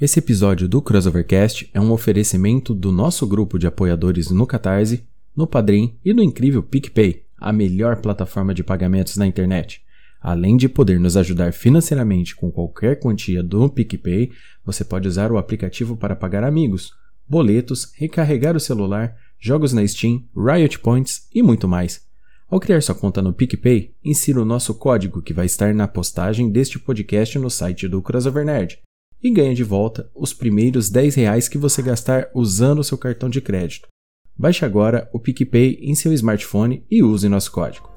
Esse episódio do Crossovercast é um oferecimento do nosso grupo de apoiadores no Catarse, no Padrim e no incrível PicPay, a melhor plataforma de pagamentos na internet. Além de poder nos ajudar financeiramente com qualquer quantia do PicPay, você pode usar o aplicativo para pagar amigos, boletos, recarregar o celular, jogos na Steam, Riot Points e muito mais. Ao criar sua conta no PicPay, insira o nosso código que vai estar na postagem deste podcast no site do Crossover Nerd e ganha de volta os primeiros 10 reais que você gastar usando o seu cartão de crédito. Baixe agora o PicPay em seu smartphone e use nosso código.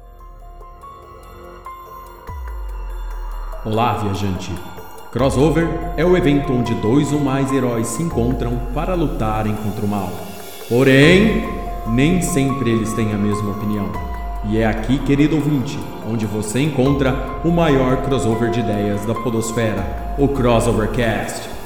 Olá, viajante! Crossover é o evento onde dois ou mais heróis se encontram para lutarem contra o mal. Porém, nem sempre eles têm a mesma opinião. E é aqui, querido ouvinte, onde você encontra o maior crossover de ideias da Podosfera, o Crossovercast.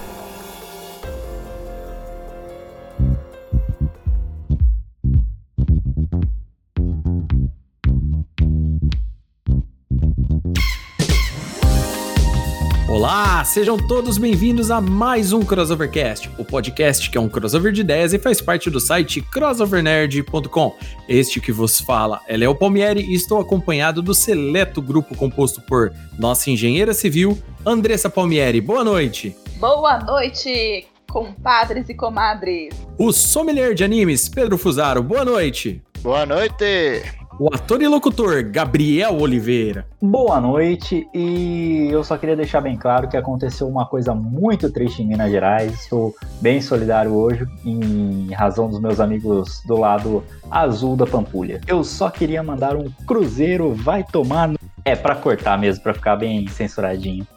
Olá, sejam todos bem-vindos a mais um Crossovercast, o podcast que é um crossover de ideias e faz parte do site crossovernerd.com. Este que vos fala é Léo Palmieri e estou acompanhado do seleto grupo composto por nossa engenheira civil, Andressa Palmieri. Boa noite. Boa noite, compadres e comadres. O sommelier de animes, Pedro Fusaro. Boa noite. Boa noite. O ator e locutor Gabriel Oliveira. Boa noite e eu só queria deixar bem claro que aconteceu uma coisa muito triste em Minas Gerais. Estou bem solidário hoje em razão dos meus amigos do lado azul da Pampulha. Eu só queria mandar um cruzeiro vai tomar no... É para cortar mesmo, para ficar bem censuradinho.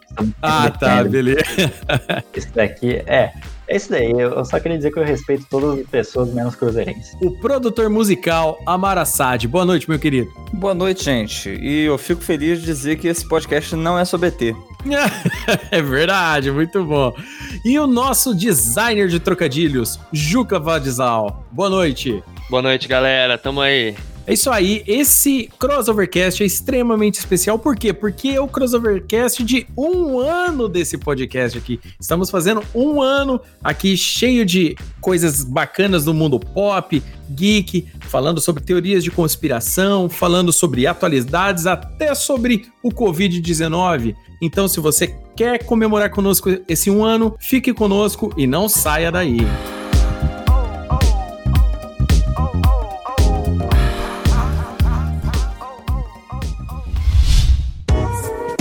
Ah, tá, beleza. Isso daqui é é isso daí, eu só queria dizer que eu respeito todas as pessoas, menos cruzeirenses. O produtor musical Amar Assad. Boa noite, meu querido. Boa noite, gente. E eu fico feliz de dizer que esse podcast não é sobre ET. é verdade, muito bom. E o nosso designer de trocadilhos, Juca Vadizal. Boa noite. Boa noite, galera. Tamo aí. É isso aí, esse crossovercast é extremamente especial, por quê? Porque é o crossovercast de um ano desse podcast aqui. Estamos fazendo um ano aqui cheio de coisas bacanas do mundo pop, geek, falando sobre teorias de conspiração, falando sobre atualidades, até sobre o Covid-19. Então, se você quer comemorar conosco esse um ano, fique conosco e não saia daí.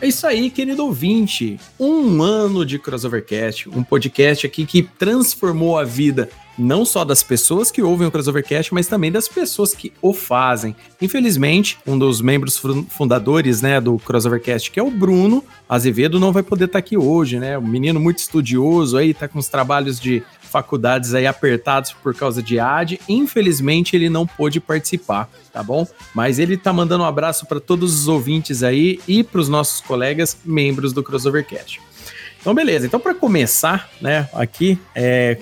É isso aí, querido ouvinte. Um ano de Crossovercast, um podcast aqui que transformou a vida não só das pessoas que ouvem o Crossovercast, mas também das pessoas que o fazem. Infelizmente, um dos membros fundadores, né, do Crossovercast, que é o Bruno Azevedo, não vai poder estar aqui hoje, né? Um menino muito estudioso aí, tá com os trabalhos de faculdades aí apertados por causa de AD. Infelizmente, ele não pôde participar, tá bom? Mas ele tá mandando um abraço para todos os ouvintes aí e para os nossos colegas membros do Crossovercast. Então, beleza. Então, para começar, né, aqui, é,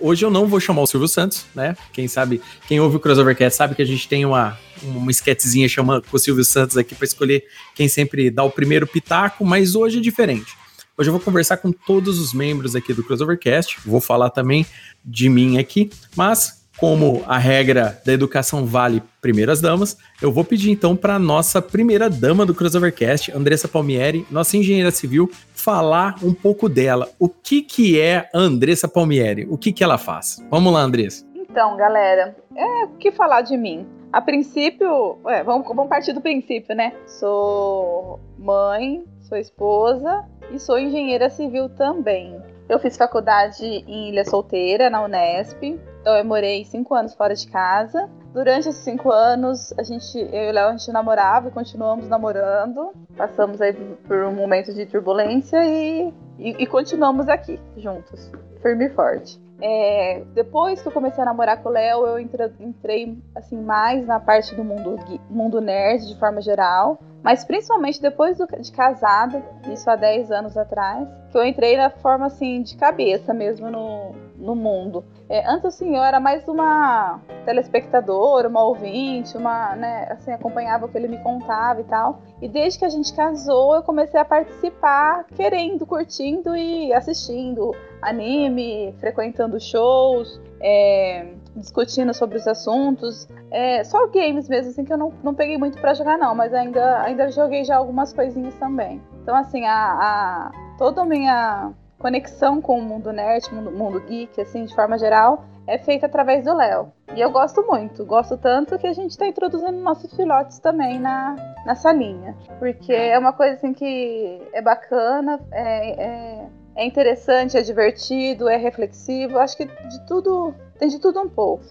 hoje eu não vou chamar o Silvio Santos, né? Quem sabe, quem ouve o Crossovercast sabe que a gente tem uma, uma esquetezinha chamando o Silvio Santos aqui para escolher quem sempre dá o primeiro pitaco, mas hoje é diferente. Hoje eu vou conversar com todos os membros aqui do Crossovercast, vou falar também de mim aqui, mas como a regra da educação vale primeiras damas, eu vou pedir então para nossa primeira dama do Crossovercast, Andressa Palmieri, nossa engenheira civil, falar um pouco dela. O que que é a Andressa Palmieri? O que que ela faz? Vamos lá, Andressa. Então, galera, é o que falar de mim? A princípio, é, vamos, vamos partir do princípio, né? Sou mãe, sou esposa e sou engenheira civil também. Eu fiz faculdade em Ilha Solteira, na Unesp. Então eu morei cinco anos fora de casa. Durante esses cinco anos, a gente, eu e o Léo, a gente namorava e continuamos namorando. Passamos aí por um momento de turbulência e, e, e continuamos aqui juntos. firme e forte. É, depois que eu comecei a namorar com o Léo, eu entre, entrei assim mais na parte do mundo, mundo nerd de forma geral. Mas principalmente depois do, de casada, isso há 10 anos atrás, que eu entrei na forma assim de cabeça mesmo no, no mundo. É, antes assim, eu era mais uma telespectadora, uma ouvinte, uma, né, assim, acompanhava o que ele me contava e tal. E desde que a gente casou, eu comecei a participar, querendo, curtindo e assistindo anime, frequentando shows, é, discutindo sobre os assuntos. É, só games mesmo, assim, que eu não, não peguei muito para jogar, não, mas ainda, ainda joguei já algumas coisinhas também. Então, assim, a, a toda a minha conexão com o mundo nerd, mundo, mundo geek, assim, de forma geral, é feita através do Léo. E eu gosto muito, gosto tanto que a gente está introduzindo nossos filhotes também na, nessa linha. Porque é uma coisa assim que é bacana, é, é, é interessante, é divertido, é reflexivo. Acho que de tudo, tem de tudo um pouco.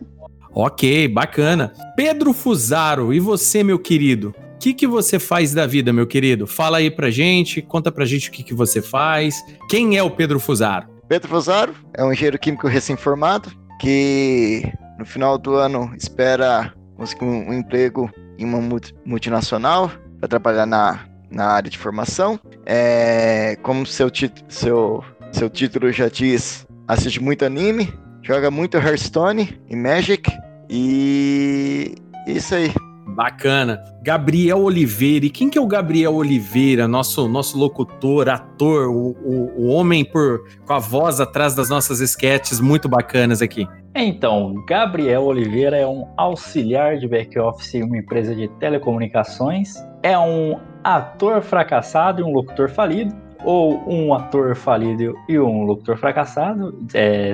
Ok, bacana. Pedro Fusaro, e você, meu querido? O que, que você faz da vida, meu querido? Fala aí pra gente, conta pra gente o que, que você faz. Quem é o Pedro Fusaro? Pedro Fusaro é um engenheiro químico recém-formado que no final do ano espera conseguir um, emprego em uma multinacional para trabalhar na, na área de formação. É, como seu, seu, seu título já diz, assiste muito anime, joga muito Hearthstone e Magic e isso aí. Bacana. Gabriel Oliveira. E quem que é o Gabriel Oliveira, nosso, nosso locutor, ator, o, o, o homem por, com a voz atrás das nossas sketches muito bacanas aqui? Então, Gabriel Oliveira é um auxiliar de back-office em uma empresa de telecomunicações, é um ator fracassado e um locutor falido, ou um ator falido e um locutor fracassado, é,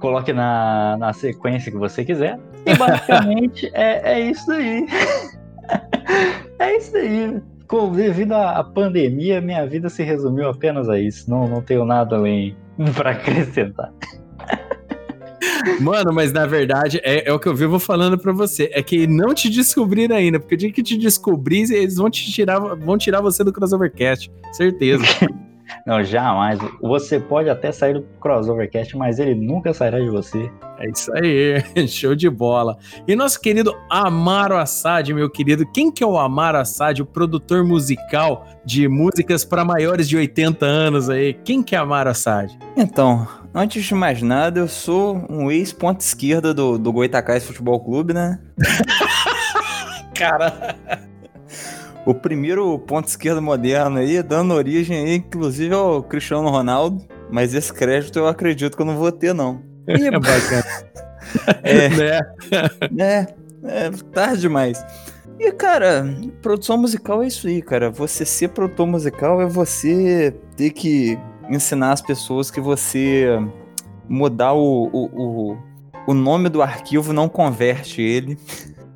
coloque na, na sequência que você quiser. E basicamente é, é isso aí. é isso aí. Com, devido à pandemia, minha vida se resumiu apenas a isso. Não, não tenho nada além para acrescentar. Mano, mas na verdade é, é, o que eu vivo falando pra você. É que não te descobriram ainda, porque o dia que te descobrir, eles vão te tirar, vão tirar você do crossovercast. Certeza. Não, jamais. Você pode até sair do crossovercast, mas ele nunca sairá de você. É isso aí, show de bola. E nosso querido Amaro Assad, meu querido, quem que é o Amaro Assad, o produtor musical de músicas para maiores de 80 anos aí? Quem que é Amaro Assad? Então, antes de mais nada, eu sou um ex-ponta esquerda do, do Goitacás Futebol Clube, né? Cara o primeiro ponto esquerdo moderno aí, dando origem aí, inclusive ao Cristiano Ronaldo. Mas esse crédito eu acredito que eu não vou ter, não. E, é bacana. é, né? é, é, tarde demais. E, cara, produção musical é isso aí, cara. Você ser produtor musical é você ter que ensinar as pessoas que você mudar o, o, o, o nome do arquivo não converte ele.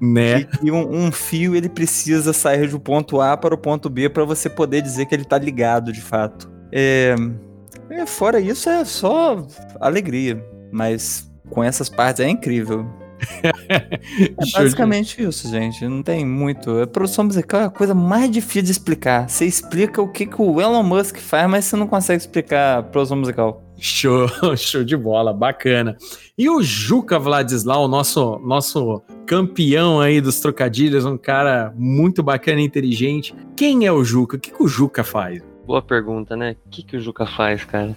Né? E um, um, fio ele precisa sair do ponto A para o ponto B para você poder dizer que ele tá ligado de fato. É, é, fora isso é só alegria, mas com essas partes é incrível. é basicamente isso, gente. Não tem muito. A produção musical é a coisa mais difícil de explicar. Você explica o que, que o Elon Musk faz, mas você não consegue explicar a produção musical. Show, show de bola, bacana. E o Juca Vladislau, nosso, nosso campeão aí dos trocadilhos, um cara muito bacana e inteligente. Quem é o Juca? O que, que o Juca faz? Boa pergunta, né? O que, que o Juca faz, cara?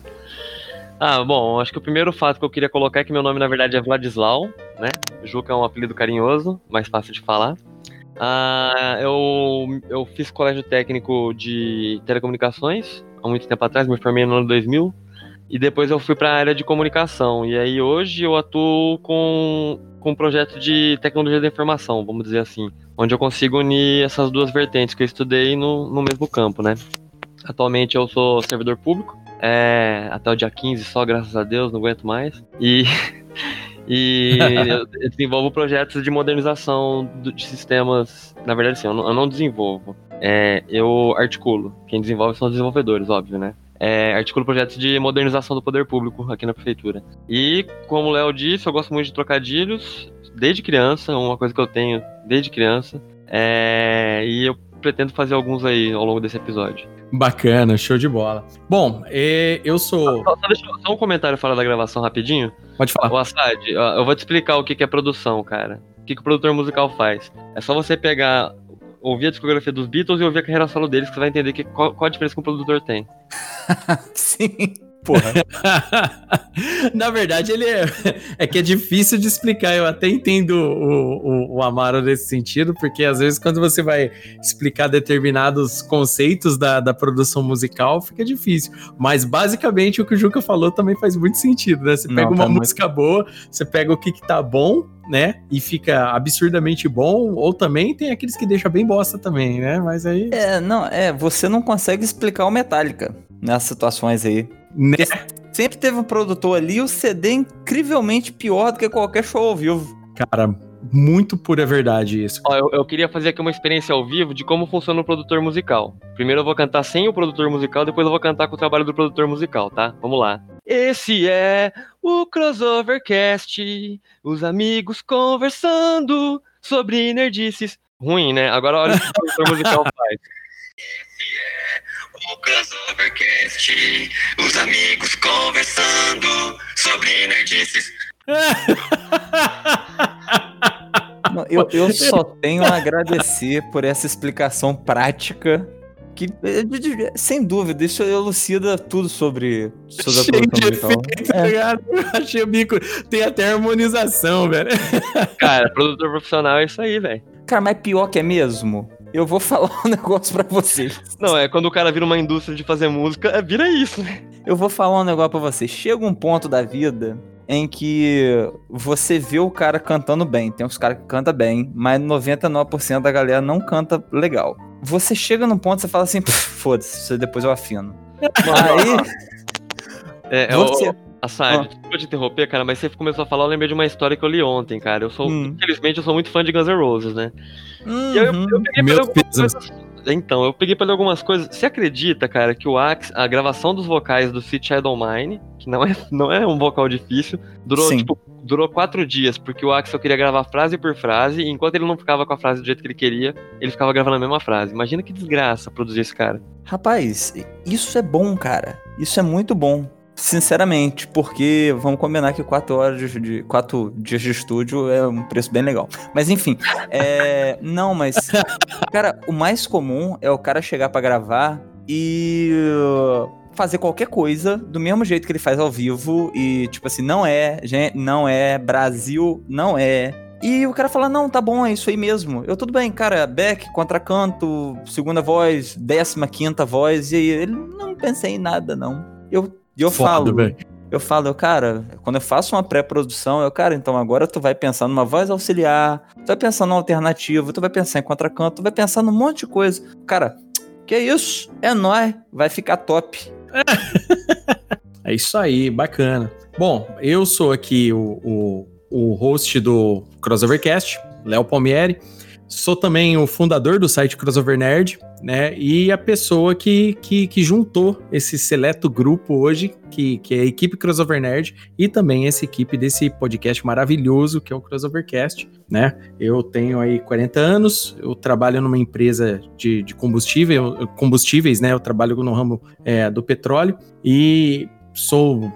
Ah, bom, acho que o primeiro fato que eu queria colocar é que meu nome na verdade é Vladislau, né? Juca é um apelido carinhoso, mais fácil de falar. Ah, eu, eu fiz colégio técnico de telecomunicações há muito tempo atrás, me formei no ano 2000. E depois eu fui para a área de comunicação. E aí hoje eu atuo com, com um projeto de tecnologia da informação, vamos dizer assim. Onde eu consigo unir essas duas vertentes que eu estudei no, no mesmo campo, né? Atualmente eu sou servidor público, é, até o dia 15 só, graças a Deus, não aguento mais. E, e eu desenvolvo projetos de modernização de sistemas. Na verdade, sim, eu não, desenvolvo. É, eu articulo. Quem desenvolve são os desenvolvedores, óbvio, né? É, articulo projetos de modernização do poder público aqui na prefeitura. E, como o Léo disse, eu gosto muito de trocadilhos desde criança, uma coisa que eu tenho desde criança. É, e eu pretendo fazer alguns aí ao longo desse episódio. Bacana, show de bola. Bom, eu sou. Só, só, deixa, só um comentário fora da gravação rapidinho. Pode falar. O Assad, eu vou te explicar o que que é produção, cara. O que, que o produtor musical faz. É só você pegar, ouvir a discografia dos Beatles e ouvir a carreira solo deles, que você vai entender que, qual, qual a diferença que um produtor tem. Sim. Porra. Na verdade, ele é, é que é difícil de explicar. Eu até entendo o, o, o Amaro nesse sentido, porque às vezes quando você vai explicar determinados conceitos da, da produção musical, fica difícil. Mas basicamente o que o Juca falou também faz muito sentido, né? Você Não, pega tá uma muito- música boa, você pega o que, que tá bom, né? E fica absurdamente bom, ou também tem aqueles que deixam bem bosta também, né? Mas aí. É, não, é, você não consegue explicar o Metallica nessas situações aí. Né? Sempre teve um produtor ali, o CD é incrivelmente pior do que qualquer show ao vivo. Cara, muito pura verdade isso. Ó, eu, eu queria fazer aqui uma experiência ao vivo de como funciona o produtor musical. Primeiro eu vou cantar sem o produtor musical, depois eu vou cantar com o trabalho do produtor musical, tá? Vamos lá. Esse é o Crossovercast, os amigos conversando sobre nerdices. Ruim, né? Agora olha o que o produtor musical faz. O Crossovercast, os amigos conversando sobre nerdices. Não, Eu, eu só tenho a agradecer por essa explicação prática. Que, eh, de- de- sem dúvida, isso elucida tudo sobre, sobre a Cheio de produção musical. efeito, tá ligado? Eu achei o bico. Tem até harmonização, velho. Cara, produtor profissional é isso aí, velho. Cara, mas pior que é mesmo, eu vou falar um negócio pra vocês. Não, é quando o cara vira uma indústria de fazer música, é, vira isso, né? Eu vou falar um negócio pra vocês. Chega um ponto da vida em que você vê o cara cantando bem. Tem uns caras que cantam bem, mas 99% da galera não canta legal. Você chega num ponto você fala assim, "Pff, foda-se, depois eu afino. Aí, É, é você... o, Assad, desculpa te interromper, cara, mas você começou a falar, eu lembrei de uma história que eu li ontem, cara. Eu sou, Hum. infelizmente, eu sou muito fã de Guns N' Roses, né? E aí eu, Uhum. eu peguei Meu coisas. Então, eu peguei pra ler algumas coisas. Você acredita, cara, que o Axe, a gravação dos vocais do Child O' Mine, que não é, não é um vocal difícil, durou, Sim. tipo, durou quatro dias, porque o Axel queria gravar frase por frase, e enquanto ele não ficava com a frase do jeito que ele queria, ele ficava gravando a mesma frase. Imagina que desgraça produzir esse cara. Rapaz, isso é bom, cara. Isso é muito bom. Sinceramente, porque vamos combinar que quatro horas de, quatro dias de estúdio é um preço bem legal. Mas enfim, é, não, mas cara, o mais comum é o cara chegar pra gravar e fazer qualquer coisa do mesmo jeito que ele faz ao vivo e tipo assim, não é, gente, não é Brasil, não é. E o cara fala, não, tá bom, é isso aí mesmo. Eu, tudo bem, cara, back, contracanto, segunda voz, décima quinta voz, e aí ele, não pensei em nada, não. Eu, eu Foda, falo, velho. eu falo, cara, quando eu faço uma pré-produção, eu, cara, então agora tu vai pensar numa voz auxiliar, tu vai pensar numa alternativa, tu vai pensar em contracanto, tu vai pensar num monte de coisa. Cara, que isso? É nóis, vai ficar top. É isso aí, bacana. Bom, eu sou aqui o, o, o host do Crossovercast, Léo Palmieri. Sou também o fundador do site Crossover Nerd, né? E a pessoa que, que, que juntou esse seleto grupo hoje, que, que é a equipe Crossover Nerd, e também essa equipe desse podcast maravilhoso que é o Crossovercast, né? Eu tenho aí 40 anos, eu trabalho numa empresa de, de combustível, combustíveis, né? Eu trabalho no ramo é, do petróleo e sou.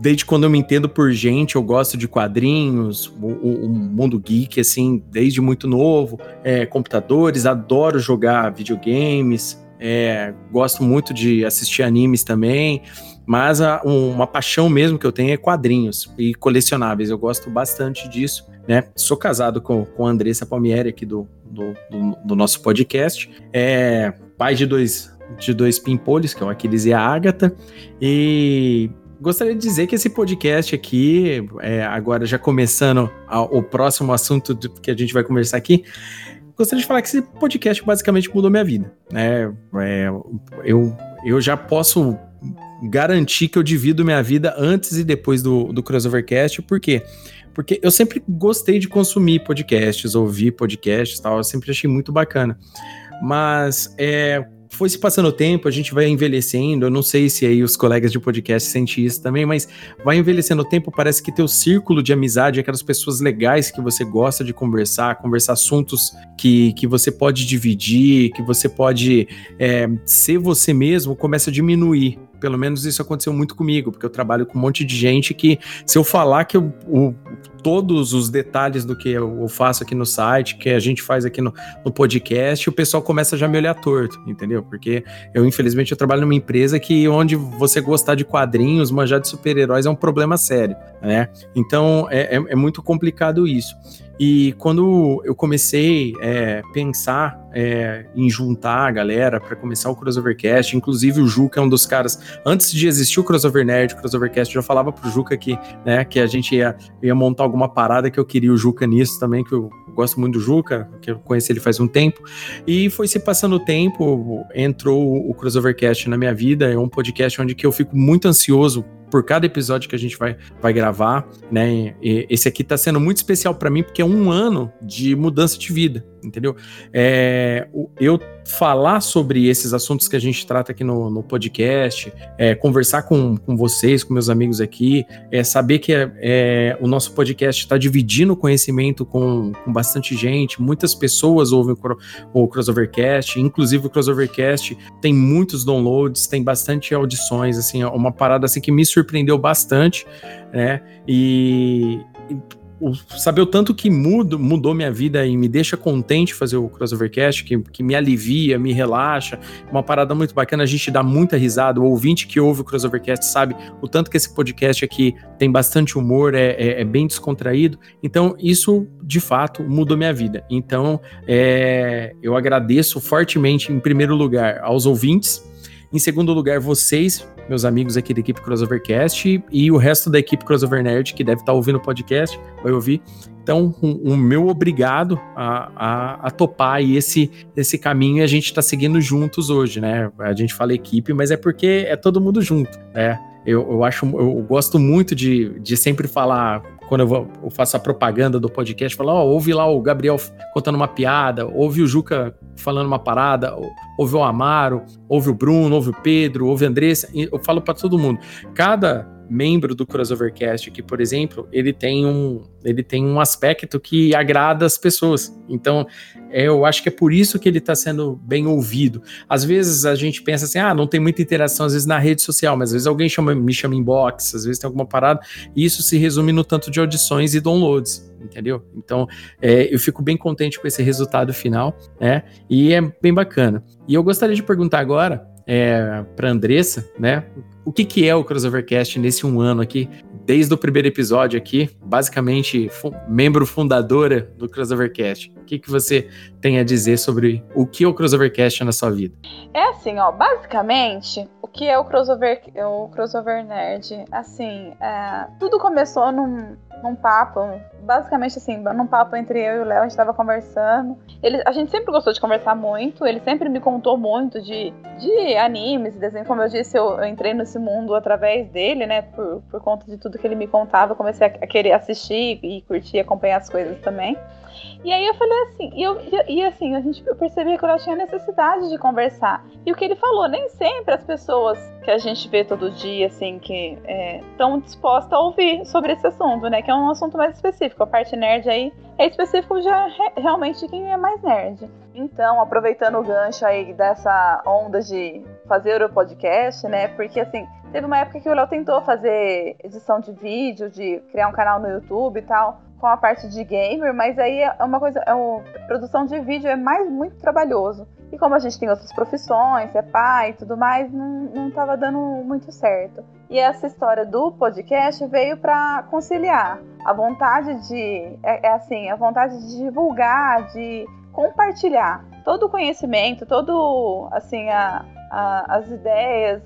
Desde quando eu me entendo por gente, eu gosto de quadrinhos, o, o- o mundo geek, assim, desde muito novo, é, computadores, adoro jogar videogames, é, gosto muito de assistir animes também, mas a- um- uma paixão mesmo que eu tenho é quadrinhos e colecionáveis, eu gosto bastante disso, né? Sou casado com, com a Andressa Palmieri aqui do, do, do- do nosso podcast, é pai de dois, de dois pimpolhos, que é o Aquiles e a Ágata, e gostaria de dizer que esse podcast aqui, é, agora já começando a- o próximo assunto do- que a gente vai conversar aqui, gostaria de falar que esse podcast basicamente mudou minha vida. Né? É, eu, eu já posso garantir que eu divido minha vida antes e depois do, do Crossovercast, por quê? Porque eu sempre gostei de consumir podcasts, ouvir podcasts tal, eu sempre achei muito bacana. Mas é, foi se passando o tempo, a gente vai envelhecendo. Eu não sei se aí os colegas de podcast sentem isso também, mas vai envelhecendo o tempo, parece que teu círculo de amizade, aquelas pessoas legais que você gosta de conversar, conversar assuntos que, que você pode dividir, que você pode é, ser você mesmo, começa a diminuir. Pelo menos isso aconteceu muito comigo, porque eu trabalho com um monte de gente que, se eu falar que eu, o, todos os detalhes do que eu faço aqui no site, que a gente faz aqui no, no, podcast, o pessoal começa já a me olhar torto, entendeu? Porque eu, infelizmente, eu trabalho numa empresa que onde você gostar de quadrinhos, manjar de super-heróis é um problema sério, né? Então é, é, é muito complicado isso. E quando eu comecei a é, pensar é, em juntar a galera para começar o Crossovercast, inclusive o Juca é um dos caras, antes de existir o Crossover Nerd, o Crossovercast, eu já falava pro Juca que, né, que a gente ia, ia montar alguma parada que eu queria o Juca nisso também, que eu gosto muito do Juca, que eu conheci ele faz um tempo. E foi se passando o tempo, entrou o Crossovercast na minha vida, é um podcast onde que eu fico muito ansioso por cada episódio que a gente vai, vai gravar, né? E esse aqui tá sendo muito especial para mim porque é um ano de mudança de vida, entendeu? É, eu falar sobre esses assuntos que a gente trata aqui no, no podcast, é, conversar com, com vocês, com meus amigos aqui, é, saber que é, é o nosso podcast está dividindo conhecimento com, com bastante gente, muitas pessoas ouvem o, o Crossovercast, inclusive o Crossovercast tem muitos downloads, tem bastante audições, assim, é uma parada assim que me surpreendeu bastante, né? E, o, saber o tanto que mudo, mudou minha vida e me deixa contente fazer o Crossovercast, que, que me alivia, me relaxa. Uma parada muito bacana, a gente dá muita risada. O ouvinte que ouve o Crossovercast sabe o tanto que esse podcast aqui tem bastante humor, é, é, é bem descontraído. Então, isso de fato mudou minha vida. Então, é, eu agradeço fortemente, em primeiro lugar, aos ouvintes. Em segundo lugar, vocês meus amigos aqui da equipe Crossovercast e o resto da equipe Crossover Nerd que deve estar ouvindo o podcast, vai ouvir. Então, o um, um meu obrigado a, a, a, topar esse, esse caminho e a gente está seguindo juntos hoje, né? A gente fala equipe, mas é porque é todo mundo junto, né? Eu, eu acho, eu gosto muito de, de sempre falar quando eu, vou, eu, faço a propaganda do podcast, falar, ó, oh, ouve lá o Gabriel contando uma piada, ouve o Juca falando uma parada, ouve o Amaro, ouve o Bruno, ouve o Pedro, ouve a Andressa, eu falo para todo mundo. Cada membro do Crossovercast aqui, por exemplo, ele tem um, ele tem um aspecto que agrada as pessoas. Então, é, eu acho que é por isso que ele está sendo bem ouvido. Às vezes a gente pensa assim, ah, não tem muita interação, às vezes na rede social, mas às vezes alguém chama, me chama inbox, às vezes tem alguma parada, e isso se resume no tanto de audições e downloads, entendeu? Então, é, eu fico bem contente com esse resultado final, né? E é bem bacana. E eu gostaria de perguntar agora é, para Andressa, né? O que, que é o Crossovercast nesse um ano aqui? Desde o primeiro episódio aqui, basicamente membro fundadora do Crossovercast. O que, que você tem a dizer sobre o que é o Crossovercast na sua vida? É assim, ó, basicamente, que é o Crossover, o crossover Nerd? Assim, é, tudo começou num, num papo, basicamente assim, num papo entre eu e o Léo, a gente tava conversando. Ele, a gente sempre gostou de conversar muito, ele sempre me contou muito de, de animes, desenho. Como eu disse, eu, eu entrei nesse mundo através dele, né? Por, por conta de tudo que ele me contava, comecei a, a querer assistir e curtir, acompanhar as coisas também. E aí eu falei assim, e, eu, e, e assim, a gente percebia que ela tinha necessidade de conversar. E o que ele falou, nem sempre as pessoas que a gente vê todo dia, assim, que estão é, dispostas a ouvir sobre esse assunto, né? Que é um assunto mais específico. A parte nerd aí é específico já re, realmente de quem é mais nerd. Então, aproveitando o gancho aí dessa onda de fazer o podcast, né? Porque assim, teve uma época que o Léo tentou fazer edição de vídeo, de criar um canal no YouTube e tal com a parte de gamer, mas aí é uma coisa, é produção de vídeo é mais muito trabalhoso. E como a gente tem outras profissões, é pai e tudo mais, não, não tava dando muito certo. E essa história do podcast veio para conciliar a vontade de, é, é assim, a vontade de divulgar, de compartilhar todo o conhecimento, todo, assim, a, as ideias,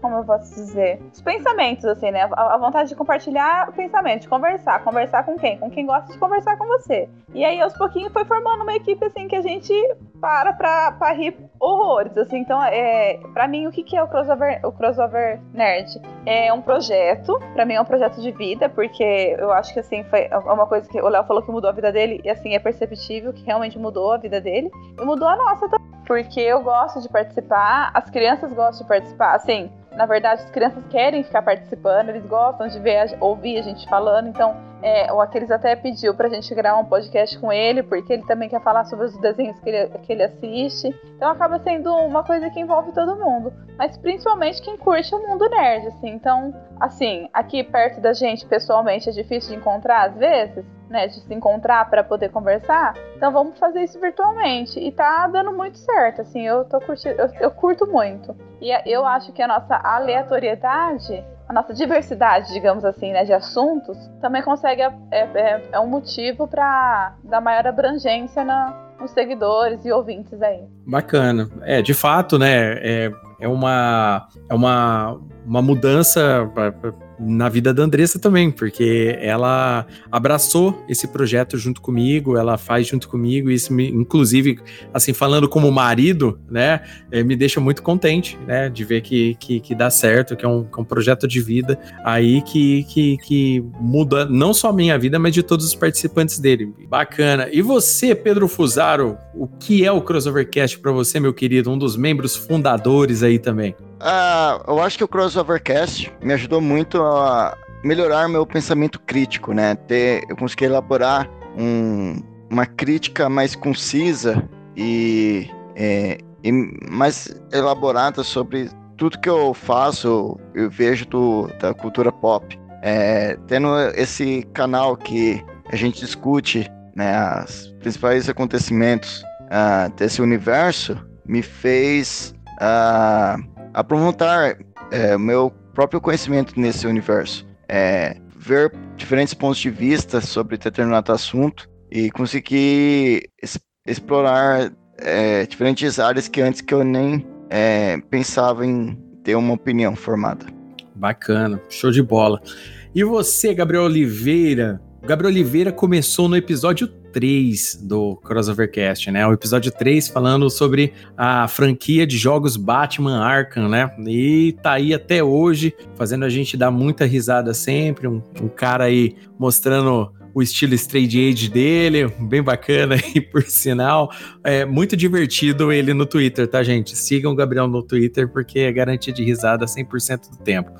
como eu posso dizer, os pensamentos, assim, né? A, a, vontade de compartilhar o pensamento, de conversar. Conversar com quem? Com quem gosta de conversar com você. E aí, aos pouquinhos, foi formando uma equipe, assim, que a gente para pra, pra rir horrores, assim. Então, é, pra mim, o que, que é o crossover, o crossover Nerd? É um projeto, pra mim é um projeto de vida, porque eu acho que, assim, foi uma coisa que o Léo falou que mudou a vida dele, e, assim, é perceptível que realmente mudou a vida dele. E mudou a nossa também porque eu gosto de participar, as crianças gostam de participar. Assim, na verdade, as crianças querem ficar participando, eles gostam de ver, ouvir a gente falando. Então, é, o Aquiles até pediu pra gente gravar um podcast com ele, porque ele também quer falar sobre os desenhos que ele, que ele assiste. Então, acaba sendo uma coisa que envolve todo mundo, mas principalmente quem curte o mundo nerd, assim. Então, assim, aqui perto da gente, pessoalmente, é difícil de encontrar às vezes né, de se encontrar para poder conversar. Então vamos fazer isso virtualmente. E tá dando muito certo, assim, eu tô curtindo, eu, eu curto muito. E eu acho que a nossa aleatoriedade, a nossa diversidade, digamos assim, né, de assuntos, também consegue é, é, é um motivo para dar maior abrangência na, nos seguidores e ouvintes aí. Bacana. É, de fato, né, é, é uma é uma, uma mudança na vida da Andressa também, porque ela abraçou esse projeto junto comigo, ela faz junto comigo, e isso me, inclusive, assim, falando como marido, né, eh, me deixa muito contente, né, de ver que, que, que dá certo, que é, um, que é um projeto de vida aí que, que, que muda não só a minha vida, mas de todos os participantes dele. Bacana. E você, Pedro Fusaro, o que é o Crossovercast para você, meu querido, um dos membros fundadores aí também? Ah, eu acho que o Crossovercast me ajudou muito a melhorar meu pensamento crítico, né? Ter, eu consegui elaborar um, uma crítica mais concisa e, é, e, mais elaborada sobre tudo que eu faço, eu vejo do, da cultura pop. É, tendo esse canal que a gente discute né, os principais acontecimentos uh, desse universo, me fez uh, aprofundar é, meu próprio conhecimento nesse universo, é, ver diferentes pontos de vista sobre determinado assunto e conseguir es explorar é, diferentes áreas que antes que eu nem é, pensava em ter uma opinião formada. Bacana, show de bola. E você, Gabriel Oliveira? Gabriel Oliveira começou no episódio 3 do Crossovercast, né? O episódio 3 falando sobre a franquia de jogos Batman Arkham, né? E tá aí até hoje, fazendo a gente dar muita risada sempre. Um, um cara aí mostrando o estilo Straight Age dele, bem bacana e por sinal, é muito divertido ele no Twitter, tá, gente? Sigam o Gabriel no Twitter porque é garantia de risada 100% do tempo.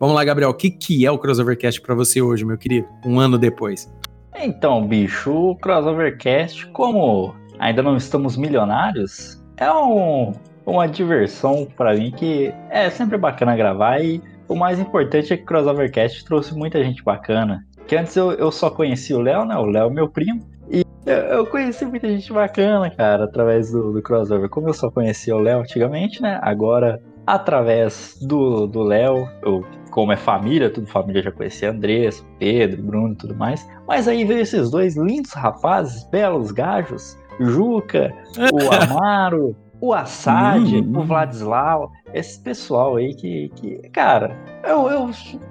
Vamos lá, Gabriel, o que, que é o Crossovercast para você hoje, meu querido? Um ano depois. Então, bicho, o Crossovercast, como ainda não estamos milionários, é um, uma diversão para mim que é sempre bacana gravar e o mais importante é que o Crossovercast trouxe muita gente bacana. Que antes eu, eu só conhecia o Léo, né? O Léo é meu primo. E eu conheci muita gente bacana, cara, através do, do crossover. Como eu só conhecia o Léo antigamente, né? Agora, através do Léo, eu como é família, tudo família já conhecia Andrés, Pedro, Bruno e tudo mais. Mas aí veio esses dois lindos rapazes, belos gajos, Juca, o Amaro, o Assad, uhum. o Vladislau, esse pessoal aí que, que cara, eu, eu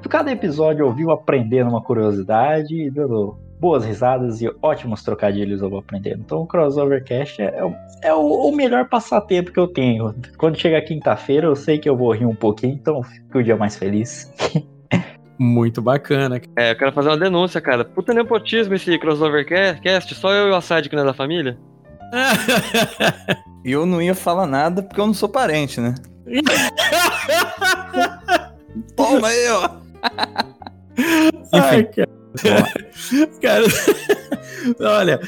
cada episódio eu viu aprendendo uma curiosidade e dando boas risadas e ótimos trocadilhos eu vou aprendendo. Então o Crossovercast é, é, é o, o, melhor passatempo que eu tenho. Quando chega quinta-feira eu sei que eu vou rir um pouquinho, então fico o dia mais feliz. Muito bacana. É, eu quero fazer uma denúncia, cara. Puta nepotismo esse Crossovercast, só eu e o Assad que não é da família. E eu não ia falar nada porque eu não sou parente, né? Toma aí, ó. Ai, cara. cara, olha,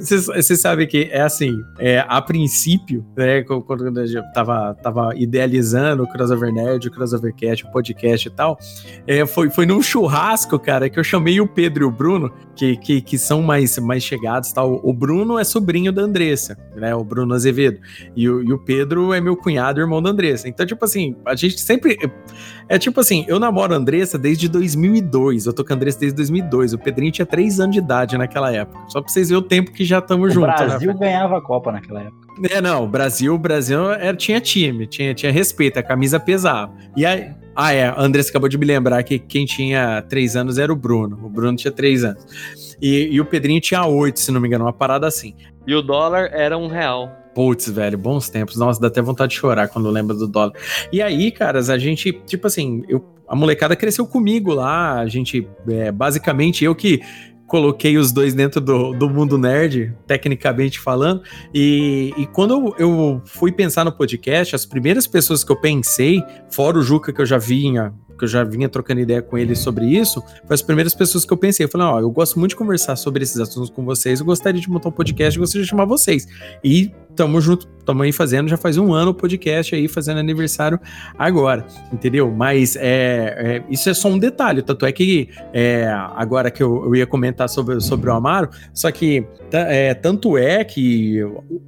você sabe que é assim, é, a princípio, né, quando eu tava, tava idealizando o Crossover Nerd, o Crossover Cast, o podcast e tal, é, foi, foi num churrasco, cara, que eu chamei o Pedro e o Bruno, que, que, que são mais, mais chegados tal. O Bruno é sobrinho da Andressa, né, o Bruno Azevedo, e o, e o Pedro é meu cunhado, irmão da Andressa. Então, tipo assim, a gente sempre... É tipo assim, eu namoro a Andressa desde 2002, eu tô com a Andressa desde 2002, o Pedrinho tinha 3 anos de idade naquela época. Só pra vocês verem o tempo que já estamos juntos. O né, Brasil né? ganhava a Copa naquela época. É, não, o Brasil, o Brasil era, tinha time, tinha, tinha respeito, a camisa pesava. E aí, ah, é, a Andressa acabou de me lembrar que quem tinha 3 anos era o Bruno. O Bruno tinha 3 anos. E, e o Pedrinho tinha 8, se não me engano, uma parada assim. E o dólar era um real. Putz, velho, bons tempos. Nossa, dá até vontade de chorar quando lembra do dólar. E aí, caras, a gente, tipo assim, eu, a molecada cresceu comigo lá. A gente, é, basicamente, eu que coloquei os dois dentro do, do mundo nerd, tecnicamente falando. E, e quando eu, eu fui pensar no podcast, as primeiras pessoas que eu pensei, fora o Juca que eu já vinha que eu já vinha trocando ideia com ele sobre isso, foi as primeiras pessoas que eu pensei. Eu falei, ó, eu gosto muito de conversar sobre esses assuntos com vocês, eu gostaria de montar um podcast e gostaria de chamar vocês. E tamo junto, tamo aí fazendo, já faz um ano o podcast aí, fazendo aniversário agora, entendeu? Mas é, é isso é só um detalhe, tanto é que é, agora que eu, eu, ia comentar sobre, sobre o Amaro, só que é, tanto é que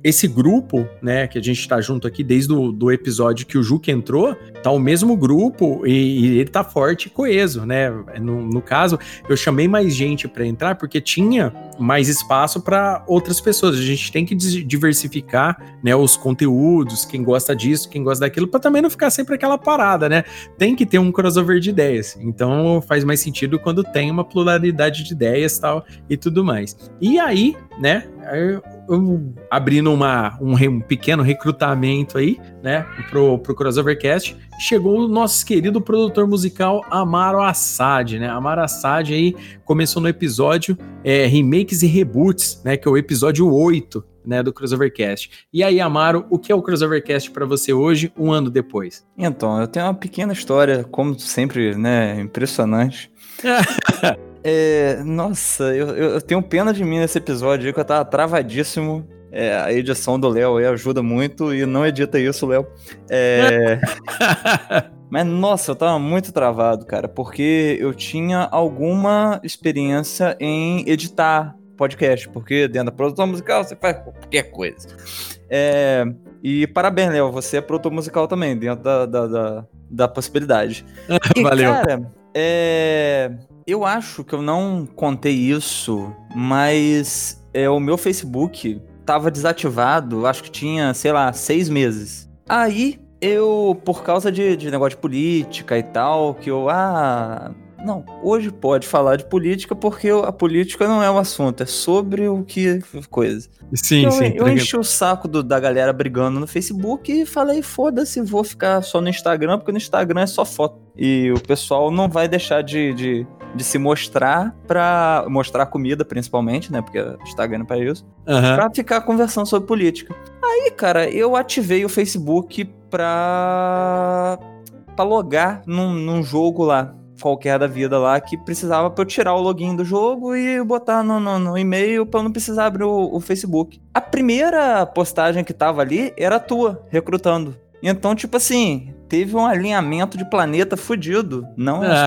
esse grupo, né, que a gente tá junto aqui desde o do episódio que o Juque entrou, tá o mesmo grupo e, e ele tá forte e coeso, né? No, no caso, eu chamei mais gente para entrar porque tinha mais espaço para outras pessoas. A gente tem que diversificar, né, os conteúdos, quem gosta disso, quem gosta daquilo, para também não ficar sempre aquela parada, né? Tem que ter um crossover de ideias. Então faz mais sentido quando tem uma pluralidade de ideias, tal e tudo mais. E aí, né, eu, abrindo uma, um, um, pequeno recrutamento aí, né, pro, pro Crossovercast, chegou o nosso querido produtor musical Amaro Assad, né? Amaro Assad aí começou no episódio é, Remakes e Reboots, né, que é o episódio 8, né, do Crossovercast. E aí, Amaro, o que é o Crossovercast para você hoje, um ano depois? Então, eu tenho uma pequena história, como sempre, né, impressionante. É, nossa, eu, eu, tenho pena de mim nesse episódio aí, que eu tava travadíssimo. É, a edição do Léo aí ajuda muito e não edita isso, Léo. É... Mas nossa, eu tava muito travado, cara, porque eu tinha alguma experiência em editar podcast, porque dentro da produção musical você faz qualquer coisa. É... E parabéns, Léo, você é produtor musical também, dentro da, da, da, da possibilidade. E, Valeu. Cara, é eu acho que eu não contei isso, mas é, o meu Facebook tava desativado, acho que tinha, sei lá, seis meses. Aí eu, por causa de, de negócio de política e tal, que eu, ah, não, hoje pode falar de política porque a política não é o assunto, é sobre o que coisa. Sim, então, sim. Eu, eu enchi o saco do, da galera brigando no Facebook e falei, foda-se, vou ficar só no Instagram, porque no Instagram é só foto. E o pessoal não vai deixar de, de, de se mostrar pra mostrar comida, principalmente, né? Porque o Instagram é pra isso. Uhum. Pra ficar conversando sobre política. Aí, cara, eu ativei o Facebook pra, pra logar num, num jogo lá qualquer da vida lá que precisava para eu tirar o login do jogo e botar no, no, no e-mail para eu não precisar abrir o, o, Facebook. A primeira postagem que tava ali era a tua, recrutando. Então, tipo assim, teve um alinhamento de planeta fudido. Não é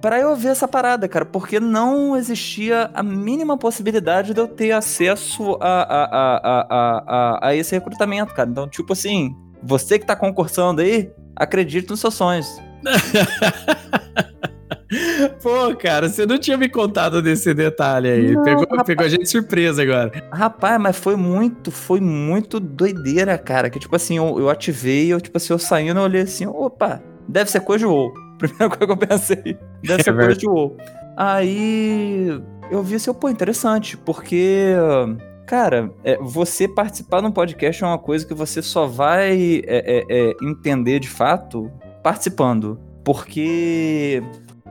para eu ver essa parada, cara, porque não existia a mínima possibilidade de eu ter acesso a, a, a, a, a, a esse recrutamento, cara. Então, tipo assim, você que tá concursando aí, acredite nos seus sonhos. Pô, cara, você não tinha me contado desse detalhe aí. Não, pegou, pegou a gente surpresa agora. Rapaz, mas foi muito, foi muito doideira, cara. Que tipo assim, eu, eu ativei, eu, tipo assim, eu saindo, eu olhei assim, opa, deve ser coisa de WoW. Primeira coisa que eu pensei, deve ser é coisa de WoW. Aí eu vi assim, pô, interessante, porque Cara, é, você participar de um podcast é uma coisa que você só vai é, é, é entender de fato participando. Porque,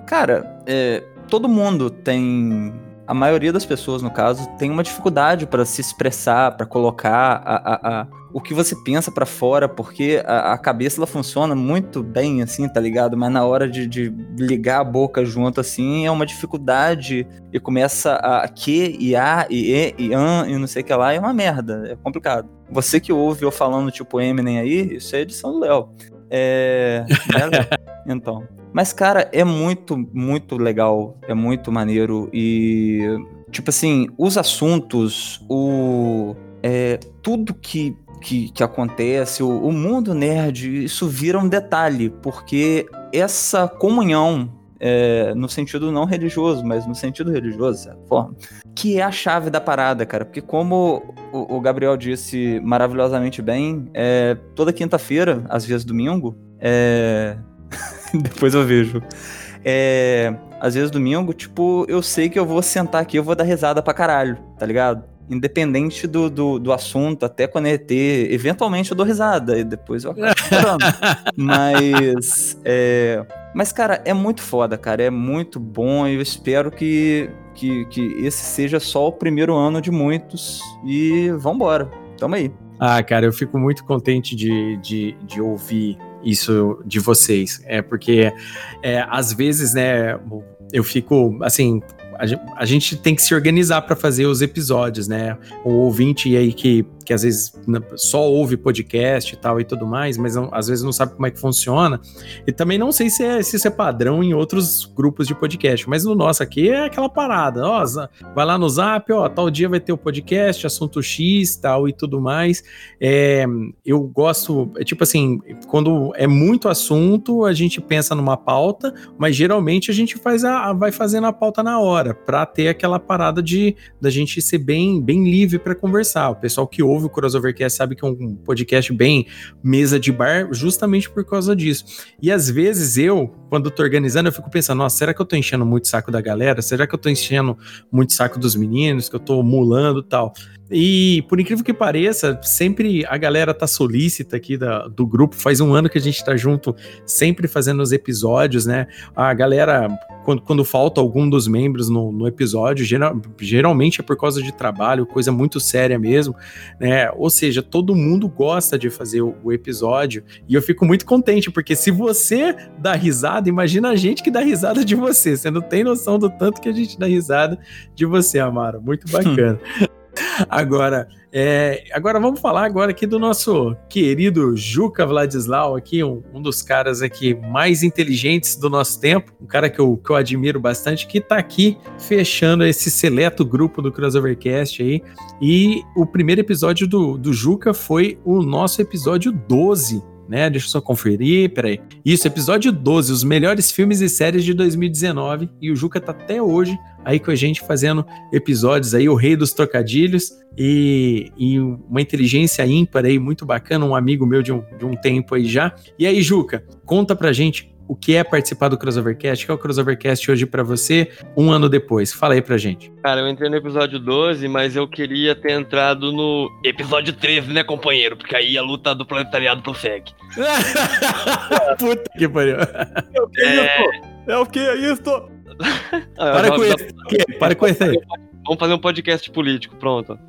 cara, é, todo mundo tem. A maioria das pessoas, no caso, tem uma dificuldade para se expressar, para colocar a, a, a, o que você pensa para fora, porque a, a, cabeça ela funciona muito bem, assim, tá ligado? Mas na hora de, de, ligar a boca junto, assim, é uma dificuldade e começa a que, e a, e e, e an, e não sei o que lá, é uma merda, é complicado. Você que ouve eu falando tipo Eminem aí, isso é edição do Léo. É. Né, então. Mas, cara, é muito, muito legal. É muito maneiro. E, tipo assim, os assuntos, o. É, tudo que, que, que acontece, o, o mundo nerd, isso vira um detalhe, porque essa comunhão é, no sentido não religioso, mas no sentido religioso, de certa forma, que é a chave da parada, cara. Porque como o, o Gabriel disse maravilhosamente bem, é, toda quinta-feira, às vezes domingo, é... depois eu vejo. É... Às vezes domingo, tipo, eu sei que eu vou sentar aqui, eu vou dar risada pra caralho, tá ligado? Independente do, do, do assunto, até quando é ET, eventualmente eu dou risada e depois eu acabo chorando. mas, é, mas, cara, é muito foda, cara, é muito bom e eu espero que, que, que esse seja só o primeiro ano de muitos e vambora, tamo aí. Ah, cara, eu fico muito contente de, de, de ouvir isso de vocês. É porque, é, às vezes, né, eu fico, assim, a, gente tem que se organizar para fazer os episódios, né? O ouvinte aí que que às vezes só ouve podcast e tal e tudo mais, mas não, às vezes não sabe como é que funciona. E também não sei se, é, se isso é padrão em outros grupos de podcast, mas no nosso aqui é aquela parada. Ó, vai lá no zap, ó, tal dia vai ter o podcast, assunto X tal e tudo mais. É, eu gosto, é tipo assim, quando é muito assunto, a gente pensa numa pauta, mas geralmente a gente faz a, vai fazendo a pauta na hora, para ter aquela parada de da gente ser bem, bem livre para conversar. O pessoal que ouve ouve o Crossovercast sabe que é um podcast bem mesa de bar, justamente por causa disso. E às vezes eu, quando tô organizando, eu fico pensando, nossa, será que eu tô enchendo muito saco da galera? Será que eu tô enchendo muito saco dos meninos, que eu tô mulando tal? E por incrível que pareça, sempre a galera tá solícita aqui da, do grupo. Faz um ano que a gente tá junto, sempre fazendo os episódios, né? A galera, quando, quando falta algum dos membros no, no episódio, geral, geralmente é por causa de trabalho, coisa muito séria mesmo, né? Ou seja, todo mundo gosta de fazer o, o episódio. E eu fico muito contente, porque se você dá risada, imagina a gente que dá risada de você. Você não tem noção do tanto que a gente dá risada de você, Amaro. Muito bacana. Agora, é, agora vamos falar agora aqui do nosso querido Juca Vladislau, aqui um, um, dos caras aqui mais inteligentes do nosso tempo, um cara que eu, que eu admiro bastante, que está aqui fechando esse seleto grupo do Crossovercast aí. E o primeiro episódio do, do Juca foi o nosso episódio 12, né? Deixa eu só conferir, peraí. Isso, episódio 12, os melhores filmes e séries de 2019. E o Juca tá até hoje aí com a gente fazendo episódios aí, o rei dos trocadilhos e, e uma inteligência ímpar aí, muito bacana, um amigo meu de um, de um tempo aí já. E aí, Juca, conta pra gente o que é participar do Crossovercast, o que é o Crossovercast hoje para você, um ano depois. Fala aí pra gente. Cara, eu entrei no episódio 12, mas eu queria ter entrado no episódio 13, né, companheiro? Porque aí a luta do proletariado prossegue. Puta que pariu. É o que é isso? É o que é isso? Para com isso. Para com isso aí. Vamos fazer um podcast político, pronto.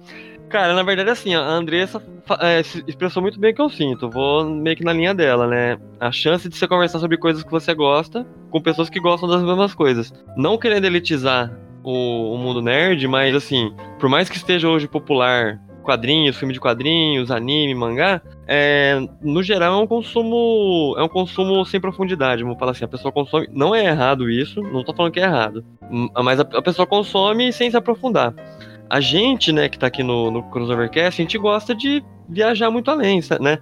Cara, na verdade, assim, a Andressa é, expressou muito bem o que eu sinto. Vou meio que na linha dela, né? A chance de você conversar sobre coisas que você gosta com pessoas que gostam das mesmas coisas. Não querendo elitizar o, o mundo nerd, mas, assim, por mais que esteja hoje popular quadrinhos, filme de quadrinhos, anime, mangá, é, no geral é um consumo é um consumo sem profundidade, vamos falar assim, a pessoa consome, não é errado isso, não tô falando que é errado, mas a, a pessoa consome sem se aprofundar. A gente, né, que tá aqui no, no Crossovercast, a gente gosta de viajar muito além, né?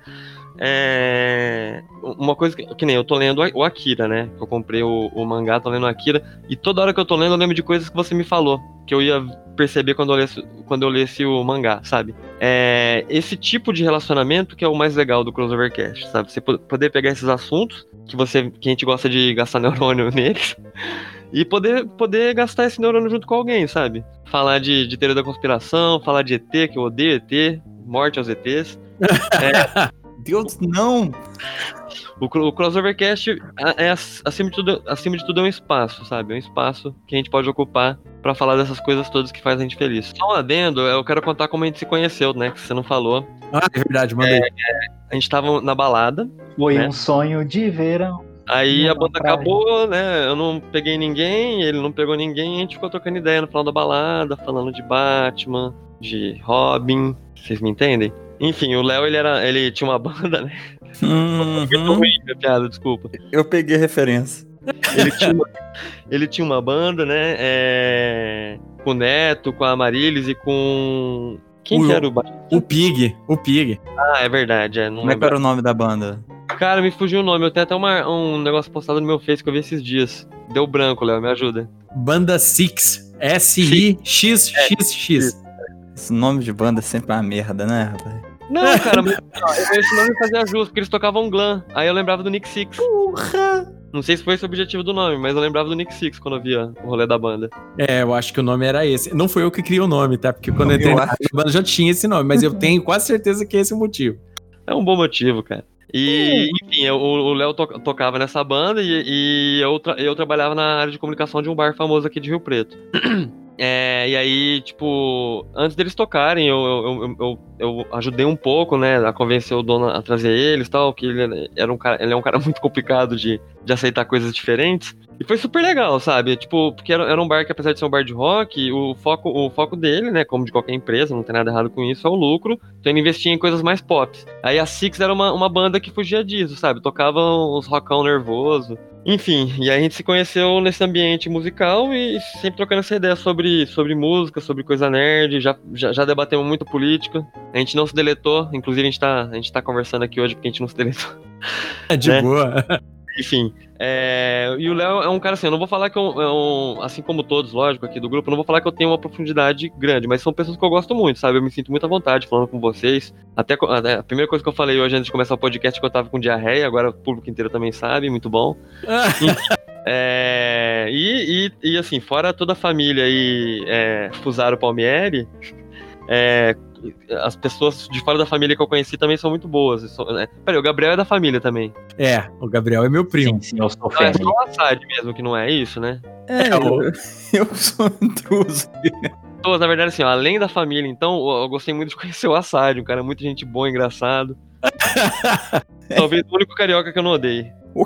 É... Uma coisa que, que, nem eu tô lendo o Akira, né? Eu comprei o, o, mangá, tô lendo o Akira, e toda hora que eu tô lendo eu lembro de coisas que você me falou, que eu ia perceber quando eu lesse, quando eu lesse o mangá, sabe? É esse tipo de relacionamento que é o mais legal do Crossovercast, sabe? Você poder pegar esses assuntos que você que a gente gosta de gastar neurônio neles e poder, poder gastar esse neurônio junto com alguém, sabe? Falar de, de teoria da conspiração, falar de ET, que eu odeio ET, morte aos ETs. é, Deus, não! O, o Crossovercast é, é, acima, de tudo, acima de tudo é um espaço, sabe? É um espaço que a gente pode ocupar para falar dessas coisas todas que faz a gente feliz. Só um adendo, eu quero contar como a gente se conheceu, né? Que você não falou. Ah, é verdade, mandei. É, a gente tava na balada. Foi né? um sonho de verão. Aí a banda acabou, né? Eu não peguei ninguém, ele não pegou ninguém, a gente ficou trocando ideia no final da balada, falando de Batman, de Robin. Vocês me entendem? Enfim, o Léo, ele, era, ele tinha uma banda, né? Uhum. ruim minha piada, desculpa. Eu peguei referência. Ele tinha, uma, ele tinha uma banda, né? É, com o Neto, com a Marilis e com. Quem o, que era o O Pig, o Pig. Ah, é verdade. É, Como é que era o nome da banda? Cara, me fugiu o nome. Eu tenho até uma, um negócio postado no meu Face que eu vi esses dias. Deu branco, Léo, me ajuda. Banda Six. S-I-X-X-X. Esse nome de banda é sempre uma merda, né, rapaz? Não, cara, mas esse nome fazia justo, porque eles tocavam glam. Aí eu lembrava do Nick Six. Porra! Não sei se foi esse o objetivo do nome, mas eu lembrava do Nick Six quando eu via o rolê da banda. É, eu acho que o nome era esse. Não foi eu que criei o nome, tá? Porque quando eu entrei Eu na banda já tinha esse nome, mas eu tenho quase certeza que é esse o motivo. É um bom motivo, cara. E, enfim, eu- o o Léo to- tocava nessa banda e, e eu, tra- eu trabalhava na área de comunicação de um bar famoso aqui de Rio Preto. É, e aí, tipo, antes deles tocarem, eu, eu, eu, eu- ajudei um pouco, né, a convencer o dono a trazer eles tal, que ele era um cara, ele é um cara muito complicado de, de aceitar coisas diferentes. E foi super legal, sabe? Tipo, porque era, era um bar que, apesar de ser um bar de rock, o foco, o foco dele, né, como de qualquer empresa, não tem nada errado com isso, é o lucro. Então ele investia em coisas mais pop. Aí a Six era uma, uma banda que fugia disso, sabe? Tocava uns rockão nervoso. Enfim, e aí a gente se conheceu nesse ambiente musical e sempre trocando essa ideia sobre, sobre música, sobre coisa nerd, já, já, já debatemos muito política. A gente não se deletou, inclusive a gente tá, a gente tá conversando aqui hoje porque a gente não se deletou. É de Né? boa. Enfim, é, e o Léo é um cara assim, eu não vou falar que eu, é um, assim como todos, lógico, aqui do grupo, eu não vou falar que eu tenho uma profundidade grande, mas são pessoas que eu gosto muito, sabe? Eu me sinto muito à vontade falando com vocês. Até, a primeira coisa que eu falei hoje antes de começar o podcast é que eu tava com diarreia, agora o público inteiro também sabe, muito bom. É, e, e, e, assim, fora toda a família aí, é, Fusaro Palmieri, é, as pessoas de fora da família que eu conheci também são muito boas. São, é, peraí, o Gabriel é da família também. É, o Gabriel é meu primo. Sim, sim, eu sou Não, é só o Assad mesmo que não é isso, né? É, eu, eu sou intruso. Pessoas, na verdade, assim, ó, além da família, então, eu gostei muito de conhecer o Assad, um cara muito gente boa, engraçado. Talvez o único carioca que eu não odeio.